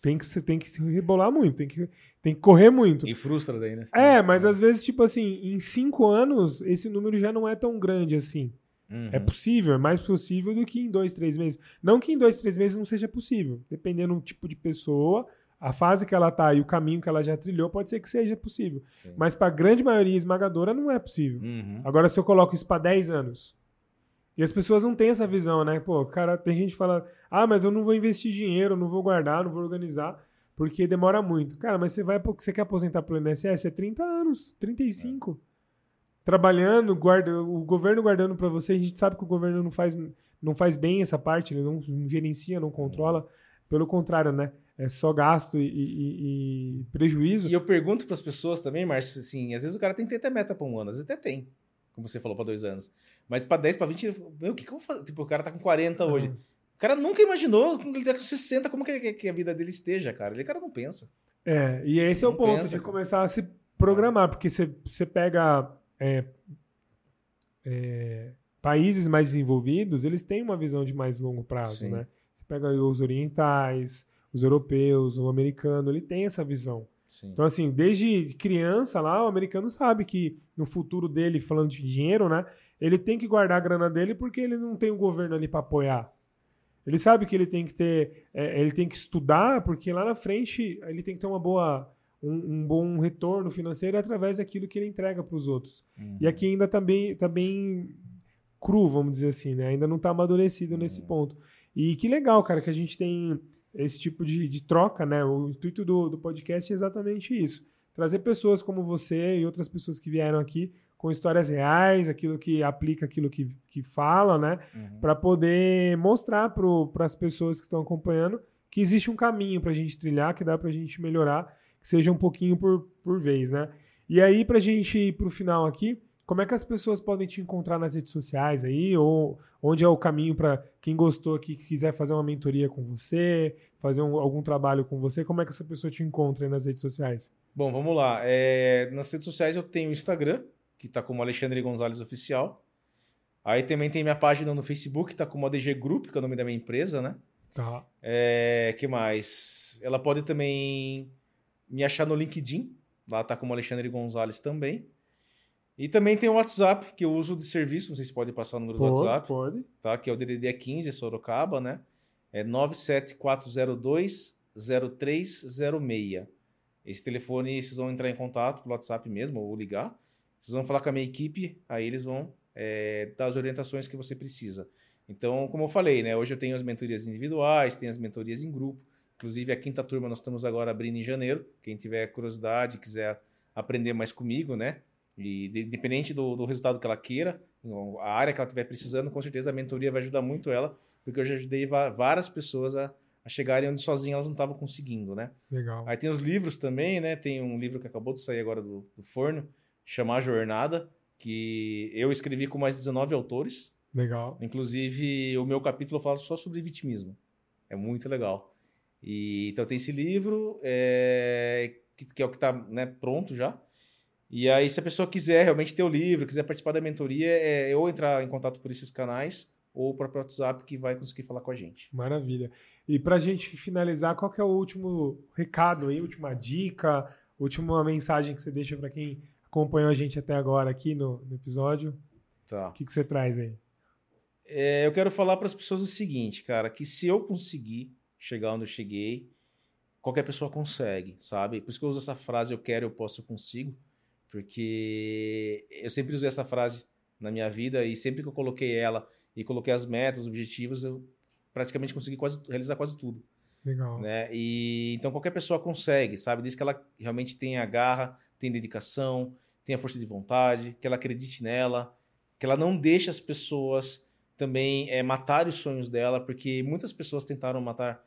tem que, tem que se rebolar muito, tem que, tem que correr muito. E frustra daí, né? É, mas às vezes, tipo assim, em cinco anos, esse número já não é tão grande assim. Uhum. É possível, é mais possível do que em dois, três meses. Não que em dois, três meses não seja possível. Dependendo do tipo de pessoa, a fase que ela tá e o caminho que ela já trilhou, pode ser que seja possível. Sim. Mas para a grande maioria esmagadora, não é possível. Uhum. Agora, se eu coloco isso para 10 anos, e as pessoas não têm essa visão, né? Pô, cara, tem gente que fala, ah, mas eu não vou investir dinheiro, não vou guardar, não vou organizar, porque demora muito. Cara, mas você vai, você quer aposentar pelo INSS? É 30 anos, 35. Trabalhando, guarda, o governo guardando para você, a gente sabe que o governo não faz, não faz bem essa parte, ele não, não gerencia, não controla. Pelo contrário, né? É só gasto e, e- e prejuízo. E eu pergunto para as pessoas também, Márcio, assim, às vezes o cara tem que ter até meta para um ano, às vezes até tem, como você falou, para dois anos. Mas para 10, para 20, meu, o que, que eu vou fazer? Tipo, o cara tá com 40 hoje. Uhum. O cara nunca imaginou, quando ele tá com 60, como que ele quer que a vida dele esteja, cara. Ele, cara, não pensa. É, e esse é o ponto, pensa, de começar a se programar, porque você, você pega é, é, países mais desenvolvidos, eles têm uma visão de mais longo prazo, Sim. né? Você pega os orientais, os europeus, o americano, ele tem essa visão. Sim. Então, assim, desde criança lá, o americano sabe que no futuro dele, falando de dinheiro, né? Ele tem que guardar a grana dele porque ele não tem o governo ali para apoiar. Ele sabe que ele tem que ter, é, ele tem que estudar, porque lá na frente ele tem que ter uma boa, um, um bom retorno financeiro através daquilo que ele entrega para os outros. Uhum. E aqui ainda tá bem, tá bem cru, vamos dizer assim, né? Ainda não tá amadurecido nesse Uhum. ponto. E que legal, cara, que a gente tem esse tipo de, de troca, né? O intuito do, do podcast é exatamente isso. Trazer pessoas como você e outras pessoas que vieram aqui com histórias reais, aquilo que aplica aquilo que, que fala, né? Uhum. Para poder mostrar para as pessoas que estão acompanhando que existe um caminho para a gente trilhar, que dá para a gente melhorar, que seja um pouquinho por, por vez, né? E aí, para a gente ir para o final aqui, como é que as pessoas podem te encontrar nas redes sociais aí? Ou onde é o caminho para quem gostou aqui, que quiser fazer uma mentoria com você, fazer um- algum trabalho com você? Como é que essa pessoa te encontra aí nas redes sociais? Bom, vamos lá. É, nas redes sociais eu tenho o Instagram, que tá como Alexandre Gonzalez Oficial. Aí também tem minha página no Facebook, que tá como ADG Group, que é o nome da minha empresa, né? Tá. É, que mais? Ela pode também me achar no LinkedIn. Lá tá como Alexandre Gonzalez também. E também tem o WhatsApp, que eu uso de serviço. Não sei se pode passar o número do Pode, WhatsApp. pode. tá? Que é o DDD 15 Sorocaba, né? É 974020306. Esse telefone vocês vão entrar em contato pelo WhatsApp mesmo ou ligar. Vocês vão falar com a minha equipe, aí eles vão é, dar as orientações que você precisa. Então, como eu falei, né? Hoje eu tenho as mentorias individuais, tenho as mentorias em grupo. Inclusive, a quinta turma nós estamos agora abrindo em janeiro. Quem tiver curiosidade, quiser aprender mais comigo, né? E de- independente do, do resultado que ela queira, a área que ela estiver precisando, com certeza a mentoria vai ajudar muito ela, porque eu já ajudei várias pessoas a, a chegarem onde sozinhas elas não estavam conseguindo, né? Legal. Aí tem os livros também, né? Tem um livro que acabou de sair agora do, do forno, chamar Jornada, que eu escrevi com mais de 19 autores. Legal. Inclusive, o meu capítulo fala só sobre vitimismo. É muito legal. E, então tem esse livro, é, que, que é o que está né, pronto já. E aí, se a pessoa quiser realmente ter o livro, quiser participar da mentoria, é ou entrar em contato por esses canais ou o próprio WhatsApp que vai conseguir falar com a gente. Maravilha. E pra gente finalizar, qual que é o último recado aí, última dica, última mensagem que você deixa pra quem acompanhou a gente até agora aqui no, no episódio? Tá. O que, que você traz aí? É, eu quero falar para as pessoas o seguinte, cara, que se eu conseguir chegar onde eu cheguei, qualquer pessoa consegue, sabe? Por isso que eu uso essa frase, eu quero, eu posso, eu consigo, porque eu sempre usei essa frase na minha vida e sempre que eu coloquei ela e coloquei as metas, os objetivos, eu praticamente consegui quase, realizar quase tudo Legal. né? E então qualquer pessoa consegue, sabe? Diz que ela realmente tem a garra, tem dedicação, tem a força de vontade, que ela acredite nela, que ela não deixe as pessoas também é, matar os sonhos dela, porque muitas pessoas tentaram matar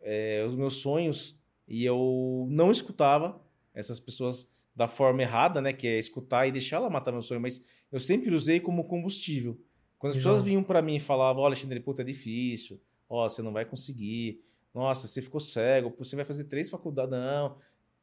é, os meus sonhos e eu não escutava essas pessoas da forma errada, né? Que é escutar e deixar ela matar meu sonho, mas eu sempre usei como combustível. Quando as Legal. pessoas vinham para mim e falavam, olha, Alexandre, puta, é difícil, ó, você não vai conseguir, nossa, você ficou cego, você vai fazer três faculdades, não.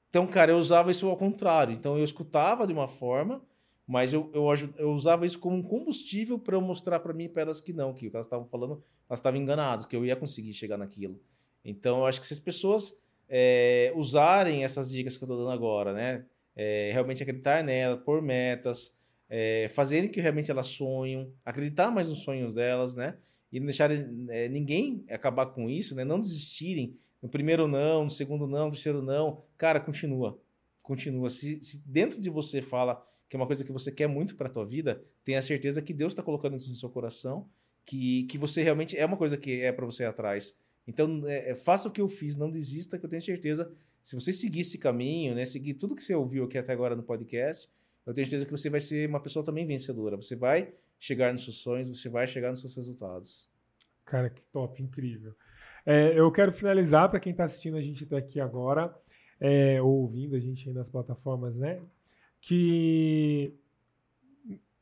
Então, cara, eu usava isso ao contrário. Então, eu escutava de uma forma, mas eu, eu, eu usava isso como um combustível para eu mostrar para mim e para elas que não, que o que elas estavam falando, elas estavam enganadas, que eu ia conseguir chegar naquilo. Então, eu acho que se as pessoas é, usarem essas dicas que eu estou dando agora, né? É, realmente acreditar nela, pôr metas, é, fazerem que realmente elas sonham, acreditar mais nos sonhos delas, né? E não deixarem é, ninguém acabar com isso, né? Não desistirem no primeiro não, no segundo não, no terceiro não. Cara, continua. Continua. Se, se dentro de você fala que é uma coisa que você quer muito para a tua vida, tenha certeza que Deus está colocando isso no seu coração, que, que você realmente é uma coisa que é para você atrás. Então, é, é, faça o que eu fiz, não desista, que eu tenho certeza, se você seguir esse caminho, né, seguir tudo que você ouviu aqui até agora no podcast, eu tenho certeza que você vai ser uma pessoa também vencedora. Você vai chegar nos seus sonhos, você vai chegar nos seus resultados. Cara, que top, incrível. É, eu quero finalizar para quem está assistindo a gente até aqui agora, é, ou ouvindo a gente aí nas plataformas, né? Que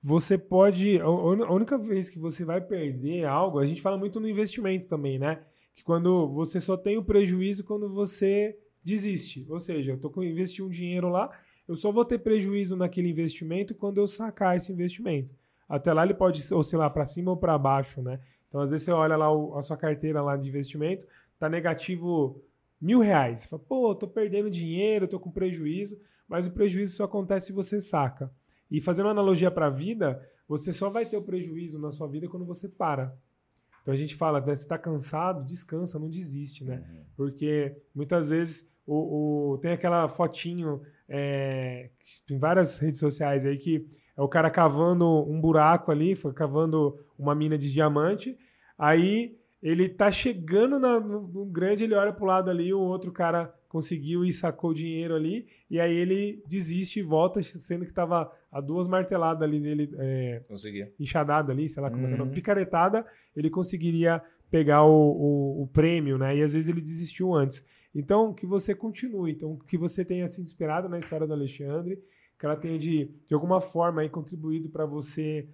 você pode. A única vez que você vai perder algo, a gente fala muito no investimento também, né? Que quando você só tem o prejuízo quando você desiste. Ou seja, eu tô com investir um dinheiro lá, eu só vou ter prejuízo naquele investimento quando eu sacar esse investimento. Até lá ele pode oscilar para cima ou para baixo, né? Então, às vezes você olha lá o, a sua carteira lá de investimento, tá negativo mil reais. Você fala, pô, tô perdendo dinheiro, tô com prejuízo, mas o prejuízo só acontece se você saca. E fazendo uma analogia para a vida, você só vai ter o prejuízo na sua vida quando você para. Então a gente fala, né, se está cansado, descansa, não desiste, né? Uhum. Porque muitas vezes o, o, tem aquela fotinho é, em várias redes sociais aí que é o cara cavando um buraco ali, foi cavando uma mina de diamante, aí ele tá chegando na, no, no, grande, ele olha pro lado ali, o outro cara conseguiu e sacou o dinheiro ali, e aí ele desiste e volta, sendo que tava a duas marteladas ali dele, é, enxadada ali, sei lá como uhum. é que é, uhum. picaretada, ele conseguiria pegar o, o, o prêmio, né? E às vezes ele desistiu antes. Então, que você continue, então que você tenha se inspirado na história do Alexandre, que ela tenha de, de alguma forma aí contribuído para você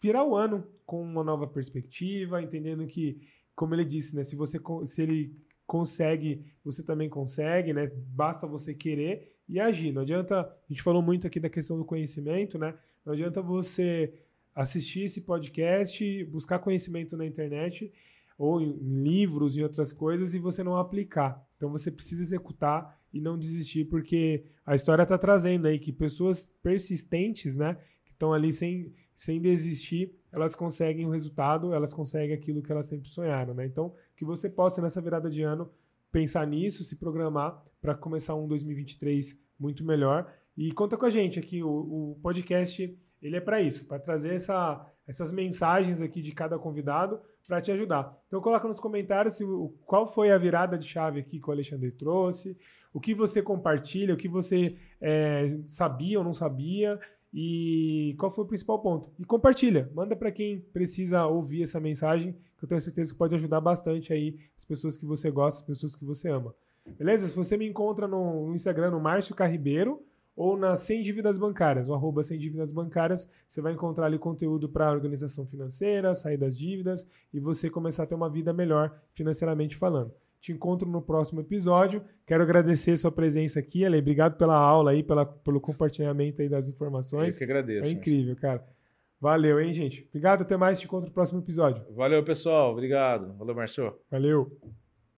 virar o ano com uma nova perspectiva, entendendo que, como ele disse, né, se você se ele consegue, você também consegue, né? Basta você querer e agir. Não adianta, a gente falou muito aqui da questão do conhecimento, né? Não adianta você assistir esse podcast, buscar conhecimento na internet ou em livros e outras coisas e você não aplicar. Então você precisa executar e não desistir, porque a história está trazendo aí que pessoas persistentes, né, que estão ali sem, sem desistir, elas conseguem o resultado, elas conseguem aquilo que elas sempre sonharam, né? Então, que você possa nessa virada de ano pensar nisso, se programar para começar um 2023 muito melhor. E conta com a gente aqui, o, o podcast ele é para isso, para trazer essa, essas mensagens aqui de cada convidado para te ajudar. Então coloca nos comentários se, qual foi a virada de chave aqui que o Alexandre trouxe, o que você compartilha, o que você é, sabia ou não sabia e qual foi o principal ponto. E compartilha, manda para quem precisa ouvir essa mensagem, que eu tenho certeza que pode ajudar bastante aí as pessoas que você gosta, as pessoas que você ama. Beleza? Se você me encontra no Instagram, no Márcio Carribeiro, ou nas 100 dívidas bancárias, o arroba 100 dívidas bancárias, você vai encontrar ali conteúdo para organização financeira, sair das dívidas e você começar a ter uma vida melhor financeiramente falando. Te encontro no próximo episódio. Quero agradecer sua presença aqui, Ale. Obrigado pela aula aí, pela, pelo compartilhamento aí das informações. Eu que agradeço. É incrível, cara. Valeu, hein, gente? Obrigado, até mais. Te encontro no próximo episódio. Valeu, pessoal. Obrigado. Valeu, Marcio. Valeu.